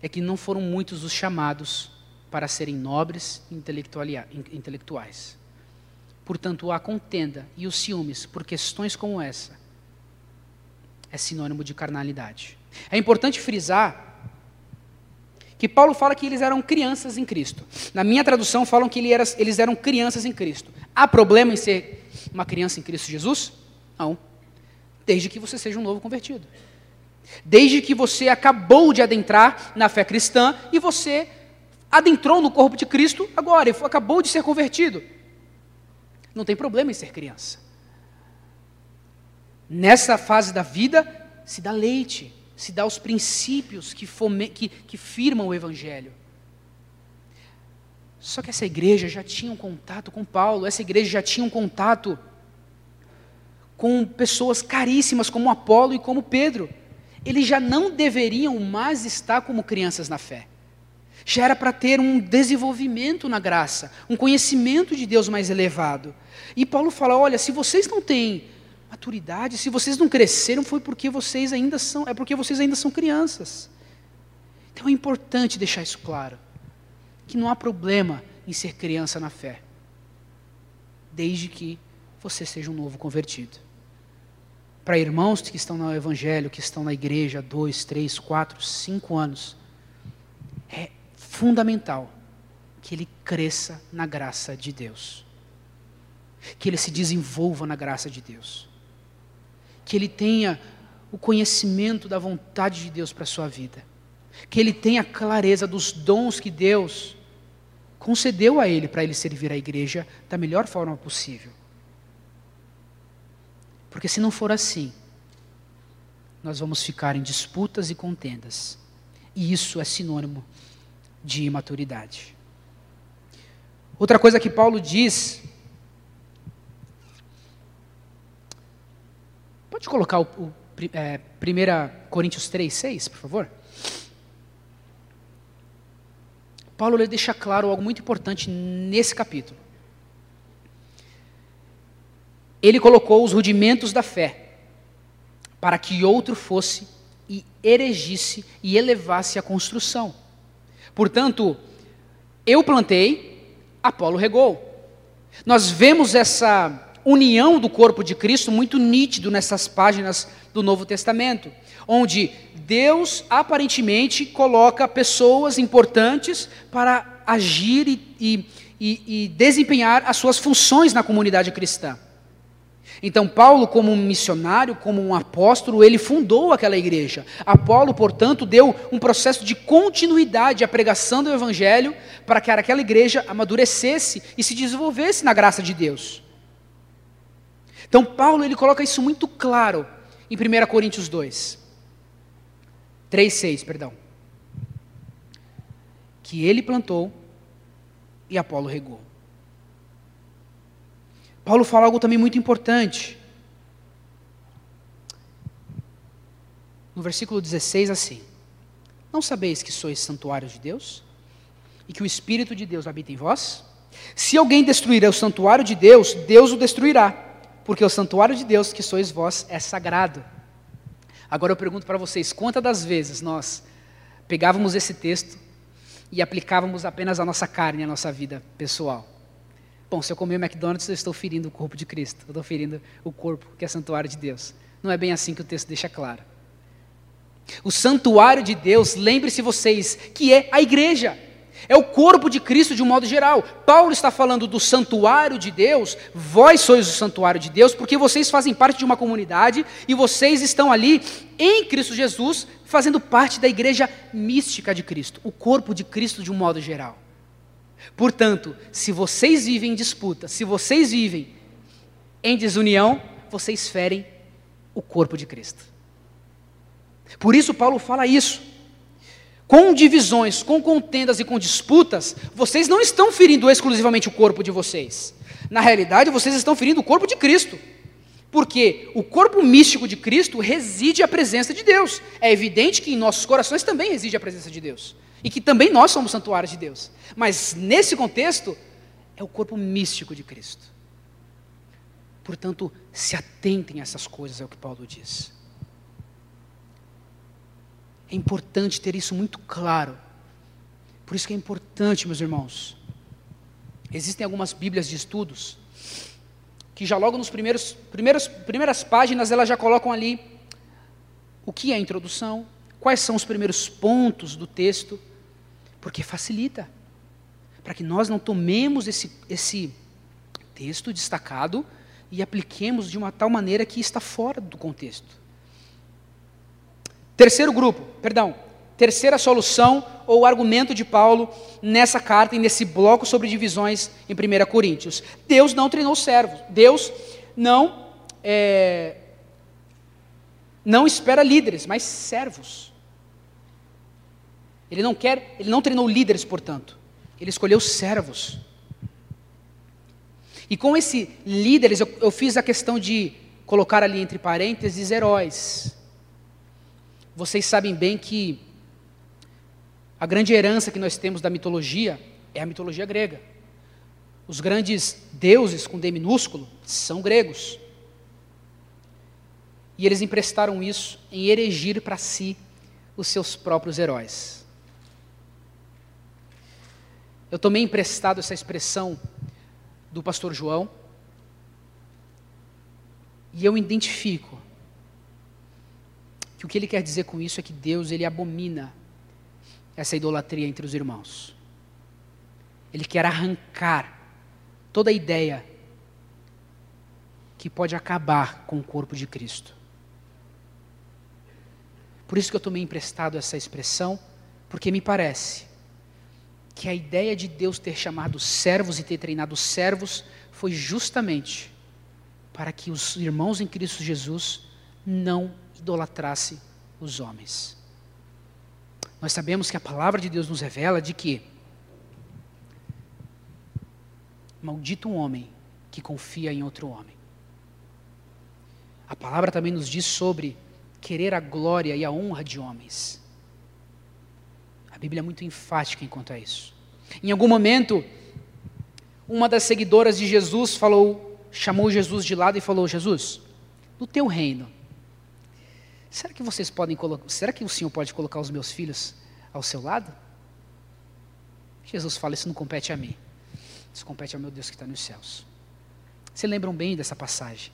Speaker 1: é que não foram muitos os chamados para serem nobres intelectuais. Portanto, a contenda e os ciúmes por questões como essa é sinônimo de carnalidade. É importante frisar que Paulo fala que eles eram crianças em Cristo. Na minha tradução, falam que eles eram crianças em Cristo. Há problema em ser uma criança em Cristo Jesus? Não. Desde que você seja um novo convertido. Desde que você acabou de adentrar na fé cristã e você adentrou no corpo de Cristo agora, e acabou de ser convertido. Não tem problema em ser criança. Nessa fase da vida, se dá leite, se dá os princípios que, fome, que, que firmam o Evangelho. Só que essa igreja já tinha um contato com Paulo, essa igreja já tinha um contato com pessoas caríssimas como Apolo e como Pedro eles já não deveriam mais estar como crianças na fé. Já era para ter um desenvolvimento na graça, um conhecimento de Deus mais elevado. E Paulo fala: olha, se vocês não têm maturidade, se vocês não cresceram, foi porque vocês ainda são, é porque vocês ainda são crianças. Então é importante deixar isso claro, que não há problema em ser criança na fé, desde que você seja um novo convertido. Para irmãos que estão no Evangelho, que estão na igreja há dois, três, quatro, cinco anos, fundamental que ele cresça na graça de Deus, que ele se desenvolva na graça de Deus, que ele tenha o conhecimento da vontade de Deus para a sua vida, que ele tenha clareza dos dons que Deus concedeu a ele para ele servir a igreja da melhor forma possível. Porque se não for assim, nós vamos ficar em disputas e contendas. E isso é sinônimo de imaturidade. Outra coisa que Paulo diz. Pode colocar o, o é, 1 Coríntios 3, 6, por favor? Paulo deixa claro algo muito importante nesse capítulo. Ele colocou os rudimentos da fé para que outro fosse e erigisse e elevasse a construção. Portanto, eu plantei, Apolo regou. Nós vemos essa união do corpo de Cristo muito nítido nessas páginas do Novo Testamento, onde Deus aparentemente coloca pessoas importantes para agir e, e, e, desempenhar as suas funções na comunidade cristã. Então, Paulo, como um missionário, como um apóstolo, ele fundou aquela igreja. Apolo, portanto, deu um processo de continuidade à pregação do evangelho para que aquela igreja amadurecesse e se desenvolvesse na graça de Deus. Então, Paulo ele coloca isso muito claro em 1 Coríntios 2. 3:6, perdão. Que ele plantou e Apolo regou. Paulo fala algo também muito importante. No versículo 16, assim: Não sabeis que sois santuários de Deus? E que o Espírito de Deus habita em vós? Se alguém destruir o santuário de Deus, Deus o destruirá, porque o santuário de Deus que sois vós é sagrado. Agora eu pergunto para vocês: quantas das vezes nós pegávamos esse texto e aplicávamos apenas a nossa carne, a nossa vida pessoal? Bom, se eu comer McDonald's, eu estou ferindo o corpo de Cristo, eu estou ferindo o corpo que é santuário de Deus. Não é bem assim que o texto deixa claro. O santuário de Deus, lembre-se vocês, que é a igreja. É o corpo de Cristo de um modo geral. Paulo está falando do santuário de Deus, vós sois o santuário de Deus, porque vocês fazem parte de uma comunidade e vocês estão ali em Cristo Jesus, fazendo parte da igreja mística de Cristo, o corpo de Cristo de um modo geral. Portanto, se vocês vivem em disputa, se vocês vivem em desunião, vocês ferem o corpo de Cristo. Por isso, Paulo fala isso. Com divisões, com contendas e com disputas, vocês não estão ferindo exclusivamente o corpo de vocês. Na realidade, vocês estão ferindo o corpo de Cristo. Porque o corpo místico de Cristo reside a presença de Deus. É evidente que em nossos corações também reside a presença de Deus e que também nós somos santuários de Deus. Mas nesse contexto, é o corpo místico de Cristo. Portanto, se atentem a essas coisas, é o que Paulo diz. É importante ter isso muito claro. Por isso que é importante, meus irmãos. Existem algumas Bíblias de estudos que já logo nos primeiros, primeiros primeiras páginas elas já colocam ali o que é a introdução, quais são os primeiros pontos do texto porque facilita. Para que nós não tomemos esse, esse texto destacado e apliquemos de uma tal maneira que está fora do contexto. Terceiro grupo, perdão, terceira solução ou argumento de Paulo nessa carta e nesse bloco sobre divisões em 1 Coríntios. Deus não treinou servos. Deus não é, não espera líderes, mas servos. Ele não quer, ele não treinou líderes, portanto. Ele escolheu servos. E com esse líderes, eu, eu fiz a questão de colocar ali entre parênteses heróis. Vocês sabem bem que A grande herança que nós temos da mitologia é a mitologia grega. Os grandes deuses com D minúsculo são gregos. E eles emprestaram isso em erigir para si os seus próprios heróis. Eu tomei emprestado essa expressão do pastor João, e eu identifico que o que ele quer dizer com isso é que Deus ele abomina essa idolatria entre os irmãos. Ele quer arrancar toda a ideia que pode acabar com o corpo de Cristo. Por isso que eu tomei emprestado essa expressão, porque me parece que a ideia de Deus ter chamado servos e ter treinado servos foi justamente para que os irmãos em Cristo Jesus não idolatrassem os homens. Nós sabemos que a palavra de Deus nos revela de que maldito um homem que confia em outro homem. A palavra também nos diz sobre querer a glória e a honra de homens. Bíblia é muito enfática quanto a isso. Em algum momento, uma das seguidoras de Jesus falou, chamou Jesus de lado e falou: Jesus, no teu reino, será que vocês podem colocar, será que o Senhor pode colocar os meus filhos ao seu lado? Jesus fala: Isso não compete a mim, isso compete ao meu Deus que está nos céus. Vocês lembram bem dessa passagem?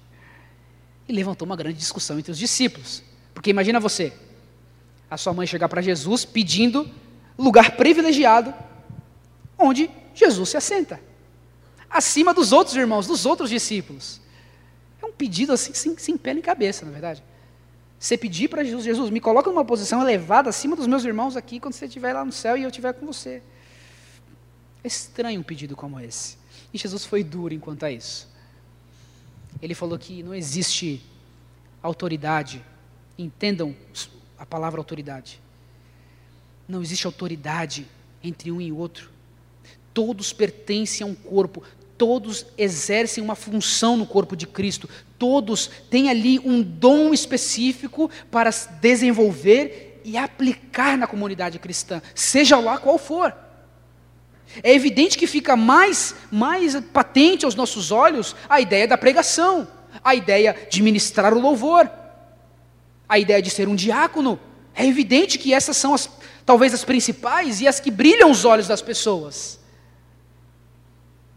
Speaker 1: E levantou uma grande discussão entre os discípulos. Porque imagina você, a sua mãe chegar para Jesus pedindo lugar privilegiado onde Jesus se assenta, acima dos outros irmãos, dos outros discípulos. É um pedido assim, sem, sem pé nem cabeça, na verdade. Você pedir para Jesus, Jesus, me coloca numa posição elevada acima dos meus irmãos aqui quando você estiver lá no céu e eu estiver com você. É estranho um pedido como esse. E Jesus foi duro enquanto a isso. Ele falou que não existe autoridade Entendam a palavra autoridade. Não existe autoridade entre um e outro. Todos pertencem a um corpo, todos exercem uma função no corpo de Cristo, todos têm ali um dom específico para desenvolver e aplicar na comunidade cristã, seja lá qual for. É evidente que fica mais, mais patente aos nossos olhos a ideia da pregação, a ideia de ministrar o louvor, a ideia de ser um diácono. É evidente que essas são as, talvez as principais e as que brilham os olhos das pessoas.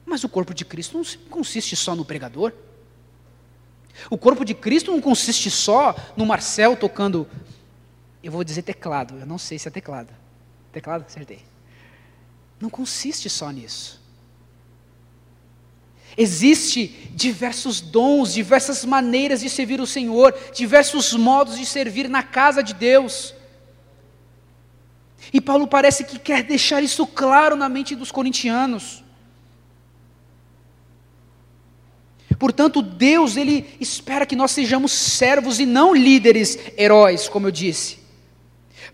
Speaker 1: Mas o corpo de Cristo não consiste só no pregador. O corpo de Cristo não consiste só no Marcel tocando, eu vou dizer teclado, eu não sei se é teclado. Teclado? Acertei. Não consiste só nisso. Existem diversos dons, diversas maneiras de servir o Senhor, diversos modos de servir na casa de Deus. E Paulo parece que quer deixar isso claro na mente dos corintianos. Portanto, Deus, Ele espera que nós sejamos servos e não líderes heróis, como eu disse.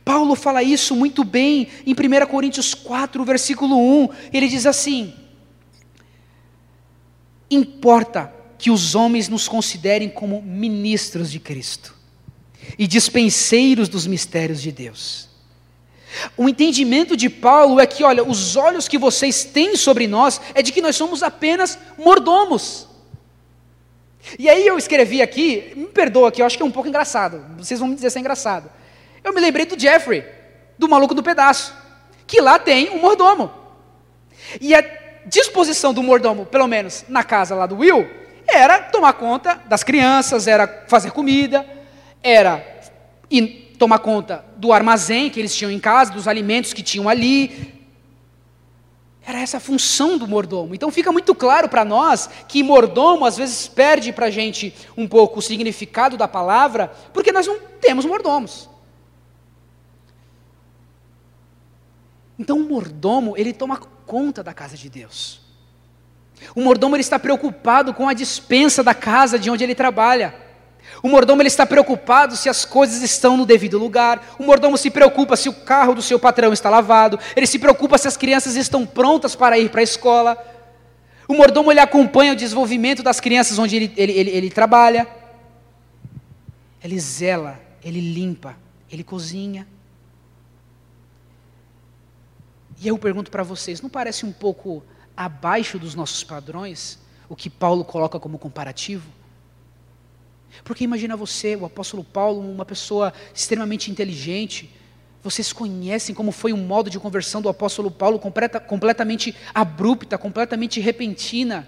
Speaker 1: Paulo fala isso muito bem em 1 Coríntios 4, versículo 1. Ele diz assim: Importa que os homens nos considerem como ministros de Cristo e dispenseiros dos mistérios de Deus. O entendimento de Paulo é que, olha, os olhos que vocês têm sobre nós é de que nós somos apenas mordomos. E aí eu escrevi aqui, me perdoa que eu acho que é um pouco engraçado, vocês vão me dizer se é engraçado. Eu me lembrei do Jeffrey, do maluco do pedaço, que lá tem um mordomo. E é disposição do mordomo, pelo menos na casa lá do Will, era tomar conta das crianças, era fazer comida, era tomar conta do armazém que eles tinham em casa, dos alimentos que tinham ali. Era essa a função do mordomo. Então fica muito claro para nós que mordomo às vezes perde para a gente um pouco o significado da palavra, porque nós não temos mordomos. Então o mordomo, ele toma conta da casa de Deus. O mordomo ele está preocupado com a dispensa da casa de onde ele trabalha. O mordomo ele está preocupado se as coisas estão no devido lugar. O mordomo se preocupa se o carro do seu patrão está lavado. Ele se preocupa se as crianças estão prontas para ir para a escola. O mordomo ele acompanha o desenvolvimento das crianças onde ele, ele, ele, ele trabalha. Ele zela, ele limpa, ele cozinha. E eu pergunto para vocês, não parece um pouco abaixo dos nossos padrões o que Paulo coloca como comparativo? Porque imagina você, o apóstolo Paulo, uma pessoa extremamente inteligente, vocês conhecem como foi o modo de conversão do apóstolo Paulo, completa, completamente abrupta, completamente repentina.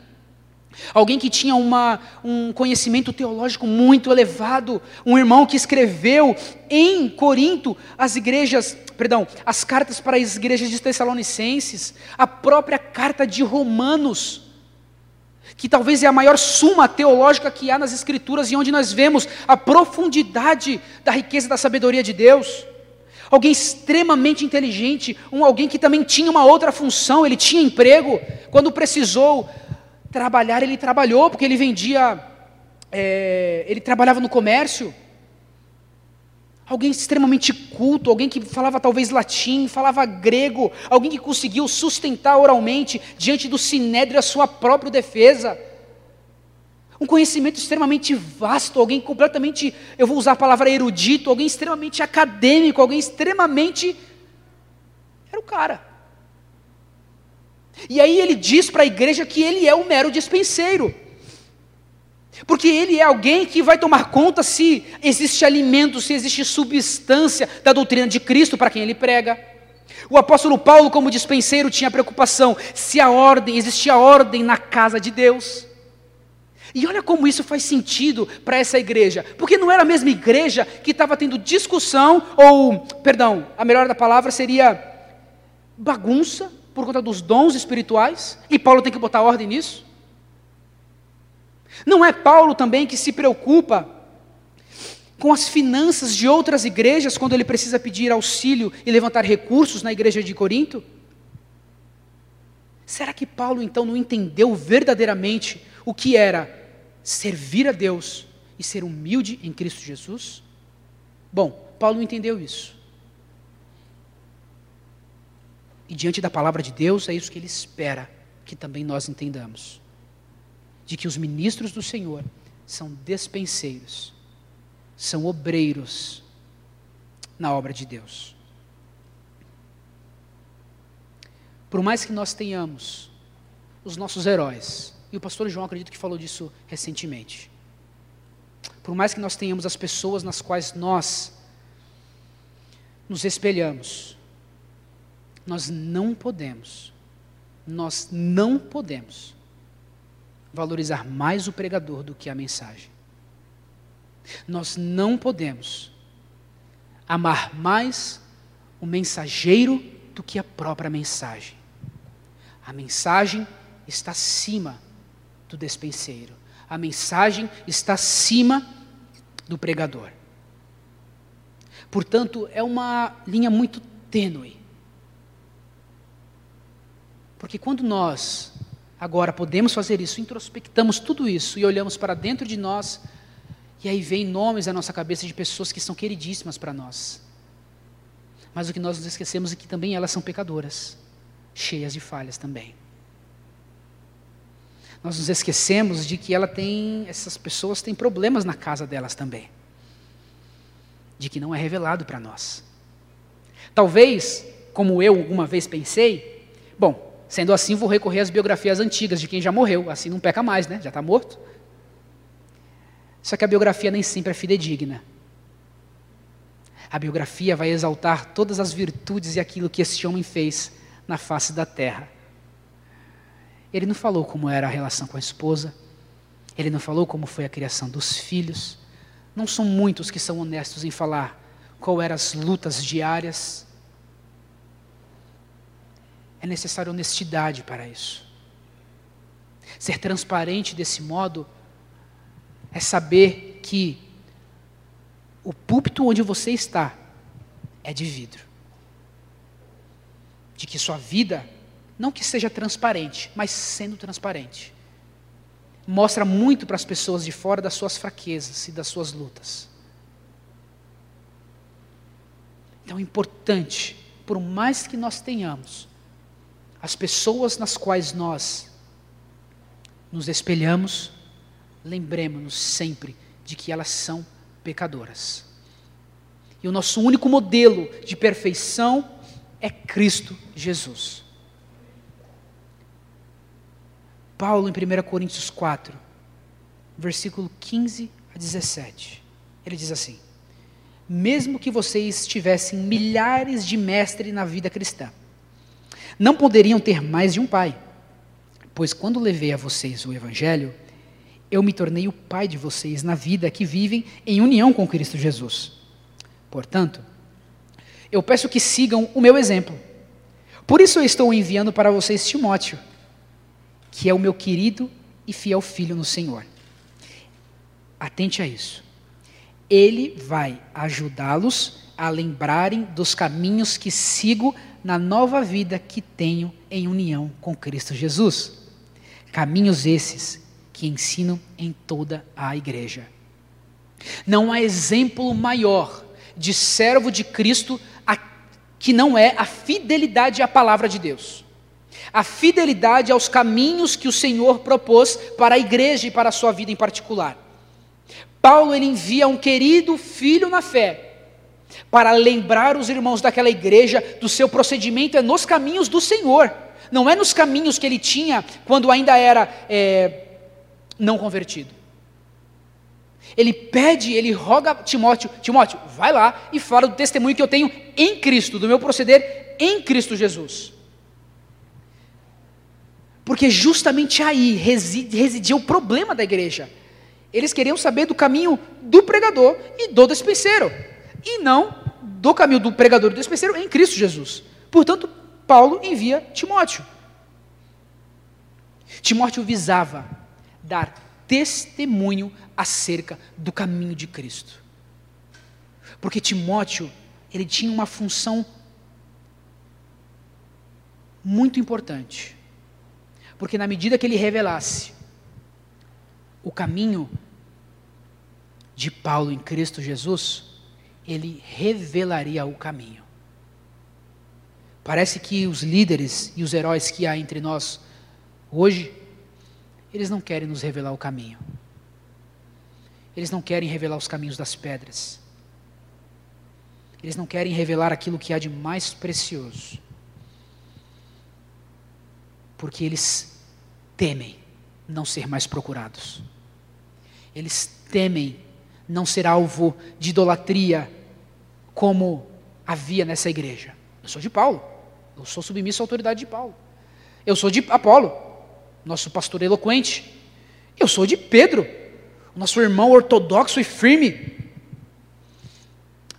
Speaker 1: Alguém que tinha uma, um conhecimento teológico muito elevado, um irmão que escreveu em Corinto as igrejas, perdão, as cartas para as igrejas de Tessalonicenses, a própria carta de Romanos, que talvez é a maior suma teológica que há nas Escrituras e onde nós vemos a profundidade da riqueza da sabedoria de Deus. Alguém extremamente inteligente, um alguém que também tinha uma outra função, ele tinha emprego, quando precisou trabalhar, ele trabalhou, porque ele vendia, é, ele trabalhava no comércio. Alguém extremamente culto, alguém que falava talvez latim, falava grego, alguém que conseguiu sustentar oralmente diante do sinédrio a sua própria defesa. Um conhecimento extremamente vasto, alguém completamente, eu vou usar a palavra erudito, alguém extremamente acadêmico, alguém extremamente. Era o cara. E aí ele diz para a igreja que ele é um mero dispenseiro. Porque ele é alguém que vai tomar conta se existe alimento, se existe substância da doutrina de Cristo para quem ele prega. O apóstolo Paulo, como dispenseiro, tinha preocupação se a ordem, existia ordem na casa de Deus. E olha como isso faz sentido para essa igreja, porque não era a mesma igreja que estava tendo discussão, ou, perdão, a melhor da palavra seria bagunça, por conta dos dons espirituais, e Paulo tem que botar ordem nisso. Não é Paulo também que se preocupa com as finanças de outras igrejas quando ele precisa pedir auxílio e levantar recursos na igreja de Corinto? Será que Paulo então não entendeu verdadeiramente o que era servir a Deus e ser humilde em Cristo Jesus? Bom, Paulo entendeu isso. E diante da palavra de Deus, é isso que ele espera que também nós entendamos: de que os ministros do Senhor são despenseiros, são obreiros na obra de Deus. Por mais que nós tenhamos os nossos heróis, e o pastor João acredito que falou disso recentemente. Por mais que nós tenhamos as pessoas nas quais nós nos espelhamos, nós não podemos, nós não podemos valorizar mais o pregador do que a mensagem. Nós não podemos amar mais o mensageiro do que a própria mensagem. A mensagem está acima do despenseiro. A mensagem está acima do pregador. Portanto, é uma linha muito tênue porque quando nós agora podemos fazer isso, introspectamos tudo isso e olhamos para dentro de nós, e aí vem nomes à nossa cabeça de pessoas que são queridíssimas para nós. Mas o que nós nos esquecemos é que também elas são pecadoras, cheias de falhas também. Nós nos esquecemos de que ela tem, essas pessoas têm problemas na casa delas também. De que não é revelado para nós. Talvez, como eu alguma vez pensei, bom, Sendo assim, vou recorrer às biografias antigas de quem já morreu, assim não peca mais, né? Já está morto. Só que a biografia nem sempre é fidedigna. A biografia vai exaltar todas as virtudes e aquilo que esse homem fez na face da terra. Ele não falou como era a relação com a esposa, ele não falou como foi a criação dos filhos. Não são muitos que são honestos em falar qual eram as lutas diárias, é necessária honestidade para isso. Ser transparente desse modo é saber que o púlpito onde você está é de vidro. De que sua vida, não que seja transparente, mas sendo transparente, mostra muito para as pessoas de fora das suas fraquezas e das suas lutas. Então é importante, por mais que nós tenhamos as pessoas nas quais nós nos espelhamos, lembremos-nos sempre de que elas são pecadoras. E o nosso único modelo de perfeição é Cristo Jesus. Paulo, em 1 Coríntios 4, versículo 15 a 17, ele diz assim: Mesmo que vocês tivessem milhares de mestres na vida cristã, não poderiam ter mais de um pai, pois quando levei a vocês o Evangelho, eu me tornei o pai de vocês na vida que vivem em união com Cristo Jesus. Portanto, eu peço que sigam o meu exemplo. Por isso eu estou enviando para vocês Timóteo, que é o meu querido e fiel filho no Senhor. Atente a isso. Ele vai ajudá-los a lembrarem dos caminhos que sigo na nova vida que tenho em união com Cristo Jesus. Caminhos esses que ensino em toda a igreja. Não há exemplo maior de servo de Cristo que não é a fidelidade à palavra de Deus. A fidelidade aos caminhos que o Senhor propôs para a igreja e para a sua vida em particular. Paulo ele envia um querido filho na fé para lembrar os irmãos daquela igreja do seu procedimento é nos caminhos do Senhor, não é nos caminhos que ele tinha quando ainda era é, não convertido. Ele pede, ele roga a Timóteo: Timóteo, vai lá e fala do testemunho que eu tenho em Cristo, do meu proceder em Cristo Jesus. Porque justamente aí residia o problema da igreja. Eles queriam saber do caminho do pregador e do despenseiro, e não do caminho do pregador e do despenseiro em Cristo Jesus. Portanto, Paulo envia Timóteo. Timóteo visava dar testemunho acerca do caminho de Cristo. Porque Timóteo, ele tinha uma função muito importante. Porque na medida que ele revelasse o caminho de Paulo em Cristo Jesus, ele revelaria o caminho. Parece que os líderes e os heróis que há entre nós hoje eles não querem nos revelar o caminho. Eles não querem revelar os caminhos das pedras. Eles não querem revelar aquilo que há de mais precioso. Porque eles temem não ser mais procurados. Eles temem não ser alvo de idolatria como havia nessa igreja. Eu sou de Paulo. Eu sou submisso à autoridade de Paulo. Eu sou de Apolo nosso pastor eloquente. Eu sou de Pedro, nosso irmão ortodoxo e firme.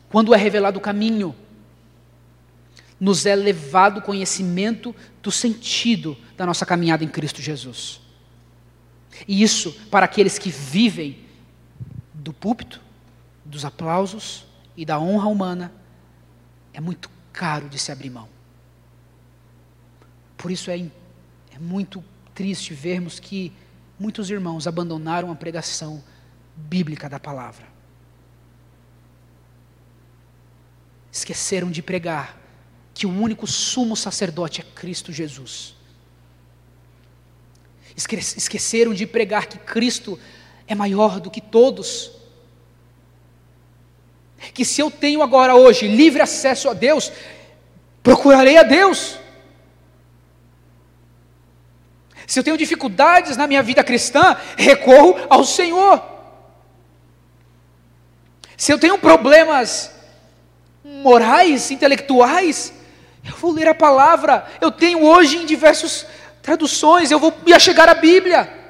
Speaker 1: Quando é revelado o caminho, nos é levado o conhecimento do sentido da nossa caminhada em Cristo Jesus. E isso, para aqueles que vivem do púlpito, dos aplausos e da honra humana, é muito caro de se abrir mão. Por isso é, é muito triste vermos que muitos irmãos abandonaram a pregação bíblica da palavra. Esqueceram de pregar que o único sumo sacerdote é Cristo Jesus. Esqueceram de pregar que Cristo é maior do que todos. Que se eu tenho agora hoje livre acesso a Deus, procurarei a Deus. Se eu tenho dificuldades na minha vida cristã, recorro ao Senhor. Se eu tenho problemas morais, intelectuais, eu vou ler a palavra. Eu tenho hoje em diversas traduções, eu vou me chegar à Bíblia.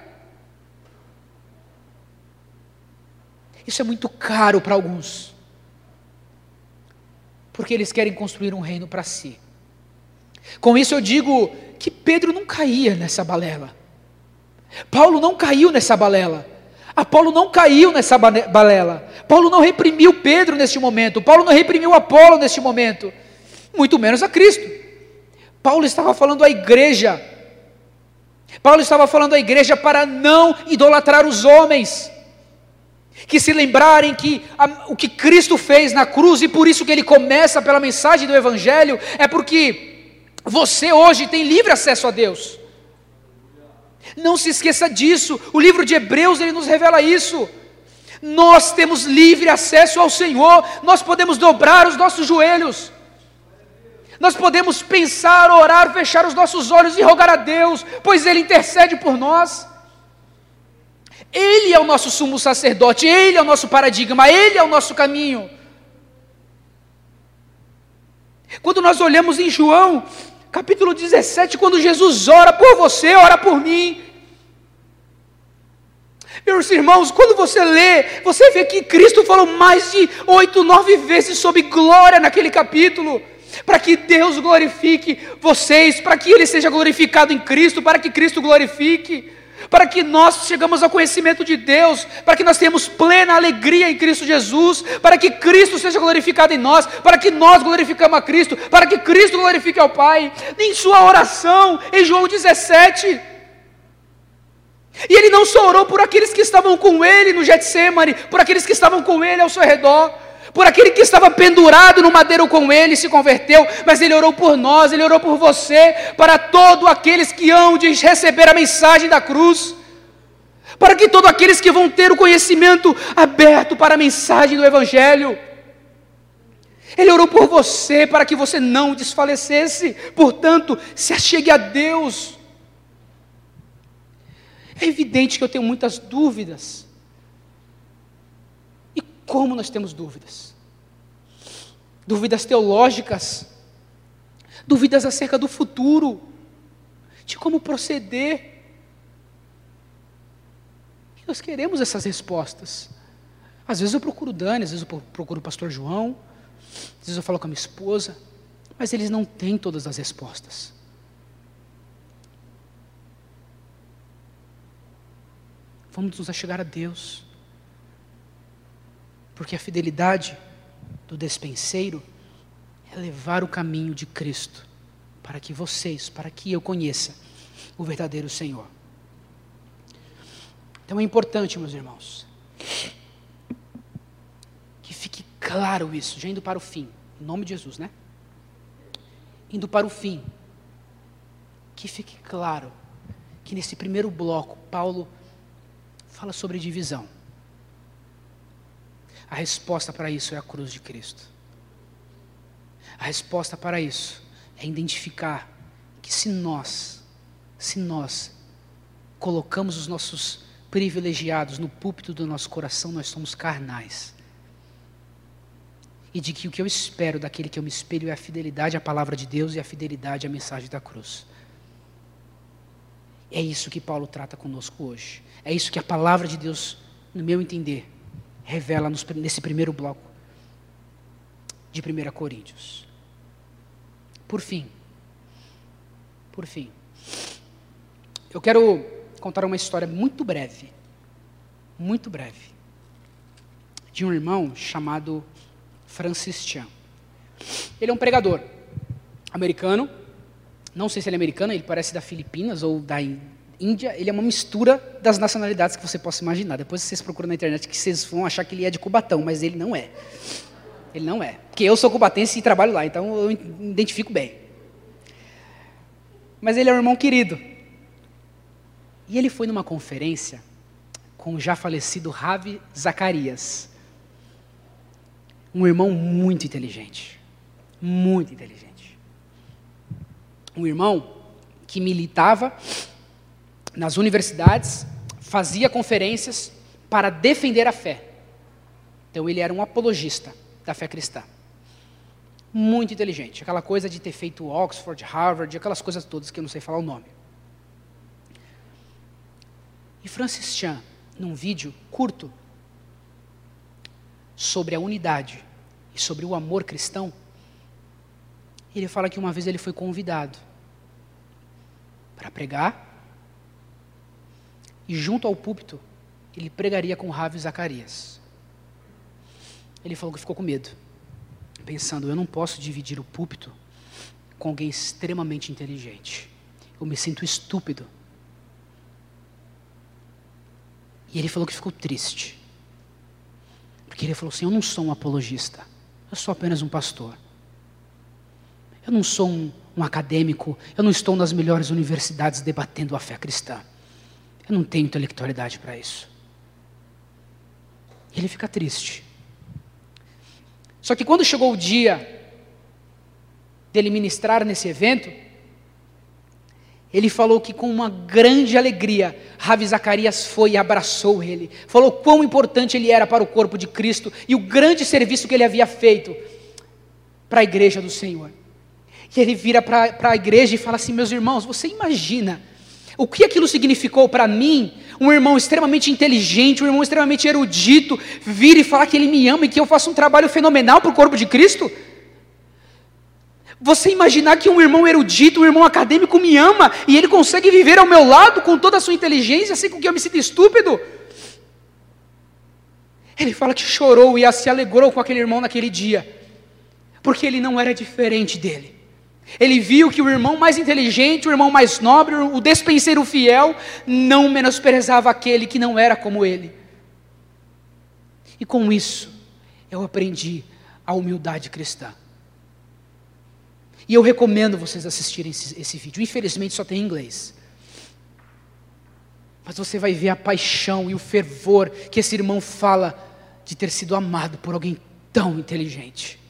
Speaker 1: Isso é muito caro para alguns, porque eles querem construir um reino para si. Com isso eu digo que Pedro não caía nessa balela. Paulo não caiu nessa balela. Apolo não caiu nessa balela. Paulo não reprimiu Pedro neste momento. Paulo não reprimiu Apolo neste momento. Muito menos a Cristo. Paulo estava falando à igreja. Paulo estava falando à igreja para não idolatrar os homens. Que se lembrarem que a, o que Cristo fez na cruz, e por isso que ele começa pela mensagem do Evangelho, é porque você hoje tem livre acesso a Deus. Não se esqueça disso. O livro de Hebreus ele nos revela isso. Nós temos livre acesso ao Senhor. Nós podemos dobrar os nossos joelhos. Nós podemos pensar, orar, fechar os nossos olhos e rogar a Deus, pois Ele intercede por nós. Ele é o nosso sumo sacerdote, Ele é o nosso paradigma, Ele é o nosso caminho. Quando nós olhamos em João, capítulo 17, quando Jesus ora por você, ora por mim. Meus irmãos, quando você lê, você vê que Cristo falou mais de oito, nove vezes sobre glória naquele capítulo para que Deus glorifique vocês, para que Ele seja glorificado em Cristo, para que Cristo glorifique, para que nós chegamos ao conhecimento de Deus, para que nós tenhamos plena alegria em Cristo Jesus, para que Cristo seja glorificado em nós, para que nós glorificamos a Cristo, para que Cristo glorifique ao Pai, em sua oração, em João 17. E ele não só orou por aqueles que estavam com ele no Getsemane, por aqueles que estavam com ele ao seu redor, por aquele que estava pendurado no madeiro com ele se converteu, mas ele orou por nós, ele orou por você, para todos aqueles que hão de receber a mensagem da cruz, para que todos aqueles que vão ter o conhecimento aberto para a mensagem do Evangelho. Ele orou por você para que você não desfalecesse, portanto, se achegue a Deus. É evidente que eu tenho muitas dúvidas como nós temos dúvidas? Dúvidas teológicas, dúvidas acerca do futuro, de como proceder. E nós queremos essas respostas. Às vezes eu procuro Dani, às vezes eu procuro o pastor João, às vezes eu falo com a minha esposa, mas eles não têm todas as respostas. Vamos nos achegar a Deus. Porque a fidelidade do despenseiro é levar o caminho de Cristo para que vocês, para que eu conheça o verdadeiro Senhor. Então é importante, meus irmãos, que fique claro isso, já indo para o fim, em nome de Jesus, né? Indo para o fim, que fique claro que nesse primeiro bloco, Paulo fala sobre divisão. A resposta para isso é a cruz de Cristo. A resposta para isso é identificar que se nós, se nós colocamos os nossos privilegiados no púlpito do nosso coração, nós somos carnais. E de que o que eu espero daquele que eu me espelho é a fidelidade à palavra de Deus e a fidelidade à mensagem da cruz. É isso que Paulo trata conosco hoje. É isso que a palavra de Deus, no meu entender, revela nesse primeiro bloco de 1 Coríntios. Por fim, por fim, eu quero contar uma história muito breve, muito breve, de um irmão chamado Francis Chan. Ele é um pregador americano, não sei se ele é americano, ele parece da Filipinas ou da Índia, ele é uma mistura das nacionalidades que você possa imaginar. Depois vocês procuram na internet que vocês vão achar que ele é de Cubatão, mas ele não é. Ele não é. Porque eu sou cubatense e trabalho lá, então eu identifico bem. Mas ele é um irmão querido. E ele foi numa conferência com o já falecido Ravi Zacarias. Um irmão muito inteligente. Muito inteligente. Um irmão que militava nas universidades, fazia conferências para defender a fé. Então ele era um apologista da fé cristã. Muito inteligente, aquela coisa de ter feito Oxford, Harvard, aquelas coisas todas que eu não sei falar o nome. E Francis Chan, num vídeo curto sobre a unidade e sobre o amor cristão, ele fala que uma vez ele foi convidado para pregar e junto ao púlpito, ele pregaria com Ravi Zacarias. Ele falou que ficou com medo, pensando: eu não posso dividir o púlpito com alguém extremamente inteligente. Eu me sinto estúpido. E ele falou que ficou triste. Porque ele falou assim: Eu não sou um apologista, eu sou apenas um pastor. Eu não sou um, um acadêmico, eu não estou nas melhores universidades debatendo a fé cristã. Eu não tenho intelectualidade para isso. Ele fica triste. Só que quando chegou o dia dele ministrar nesse evento, ele falou que com uma grande alegria, Ravi Zacarias foi e abraçou ele. Falou quão importante ele era para o corpo de Cristo e o grande serviço que ele havia feito para a igreja do Senhor. E ele vira para a igreja e fala assim: Meus irmãos, você imagina o que aquilo significou para mim? Um irmão extremamente inteligente, um irmão extremamente erudito, vir e falar que ele me ama e que eu faço um trabalho fenomenal para o corpo de Cristo? Você imaginar que um irmão erudito, um irmão acadêmico me ama e ele consegue viver ao meu lado com toda a sua inteligência, assim com que eu me sinta estúpido? Ele fala que chorou e se alegrou com aquele irmão naquele dia, porque ele não era diferente dele. Ele viu que o irmão mais inteligente, o irmão mais nobre, o despenseiro fiel, não menosprezava aquele que não era como ele. E com isso, eu aprendi a humildade cristã. E eu recomendo vocês assistirem esse, esse vídeo. Infelizmente só tem em inglês. Mas você vai ver a paixão e o fervor que esse irmão fala de ter sido amado por alguém tão inteligente.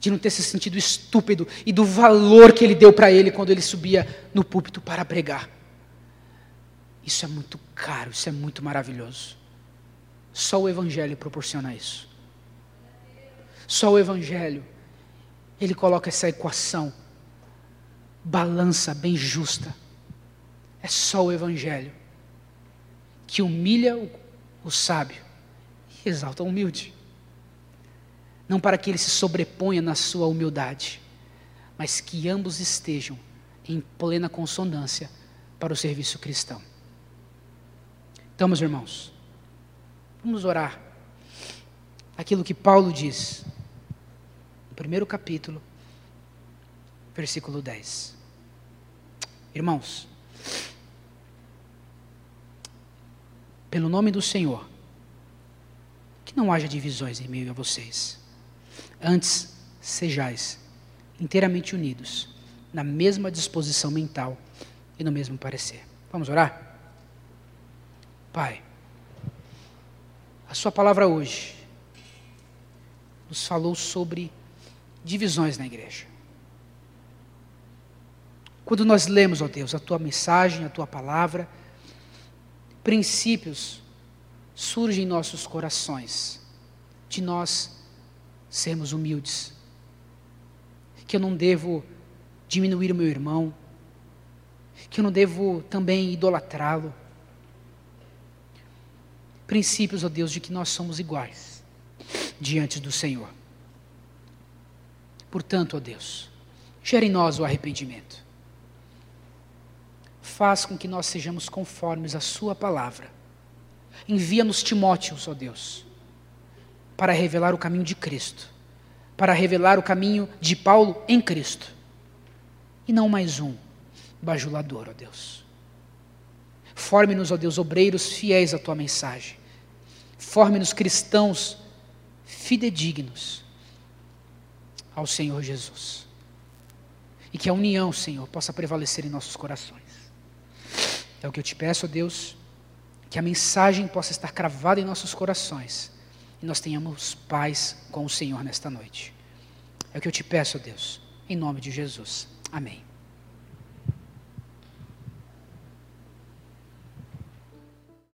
Speaker 1: De não ter se sentido estúpido e do valor que ele deu para ele quando ele subia no púlpito para pregar. Isso é muito caro, isso é muito maravilhoso. Só o Evangelho proporciona isso. Só o Evangelho ele coloca essa equação, balança bem justa. É só o Evangelho que humilha o, o sábio e exalta o humilde. Não para que ele se sobreponha na sua humildade, mas que ambos estejam em plena consonância para o serviço cristão. Então, meus irmãos, vamos orar. Aquilo que Paulo diz primeiro capítulo, versículo 10. Irmãos, pelo nome do Senhor, que não haja divisões em meio a vocês. Antes, sejais inteiramente unidos, na mesma disposição mental e no mesmo parecer. Vamos orar? Pai, a Sua palavra hoje nos falou sobre divisões na igreja. Quando nós lemos, ó Deus, a tua mensagem, a tua palavra, princípios surgem em nossos corações, de nós sermos humildes, que eu não devo diminuir o meu irmão, que eu não devo também idolatrá-lo. Princípios, ó Deus, de que nós somos iguais diante do Senhor. Portanto, ó Deus, gere em nós o arrependimento. Faz com que nós sejamos conformes à Sua palavra. Envia-nos Timóteos, ó Deus, para revelar o caminho de Cristo, para revelar o caminho de Paulo em Cristo, e não mais um bajulador, ó Deus. Forme-nos, ó Deus, obreiros fiéis à tua mensagem. Forme-nos cristãos fidedignos ao Senhor Jesus. E que a união, Senhor, possa prevalecer em nossos corações. É o que eu te peço, Deus, que a mensagem possa estar cravada em nossos corações e nós tenhamos paz com o Senhor nesta noite. É o que eu te peço, Deus, em nome de Jesus. Amém.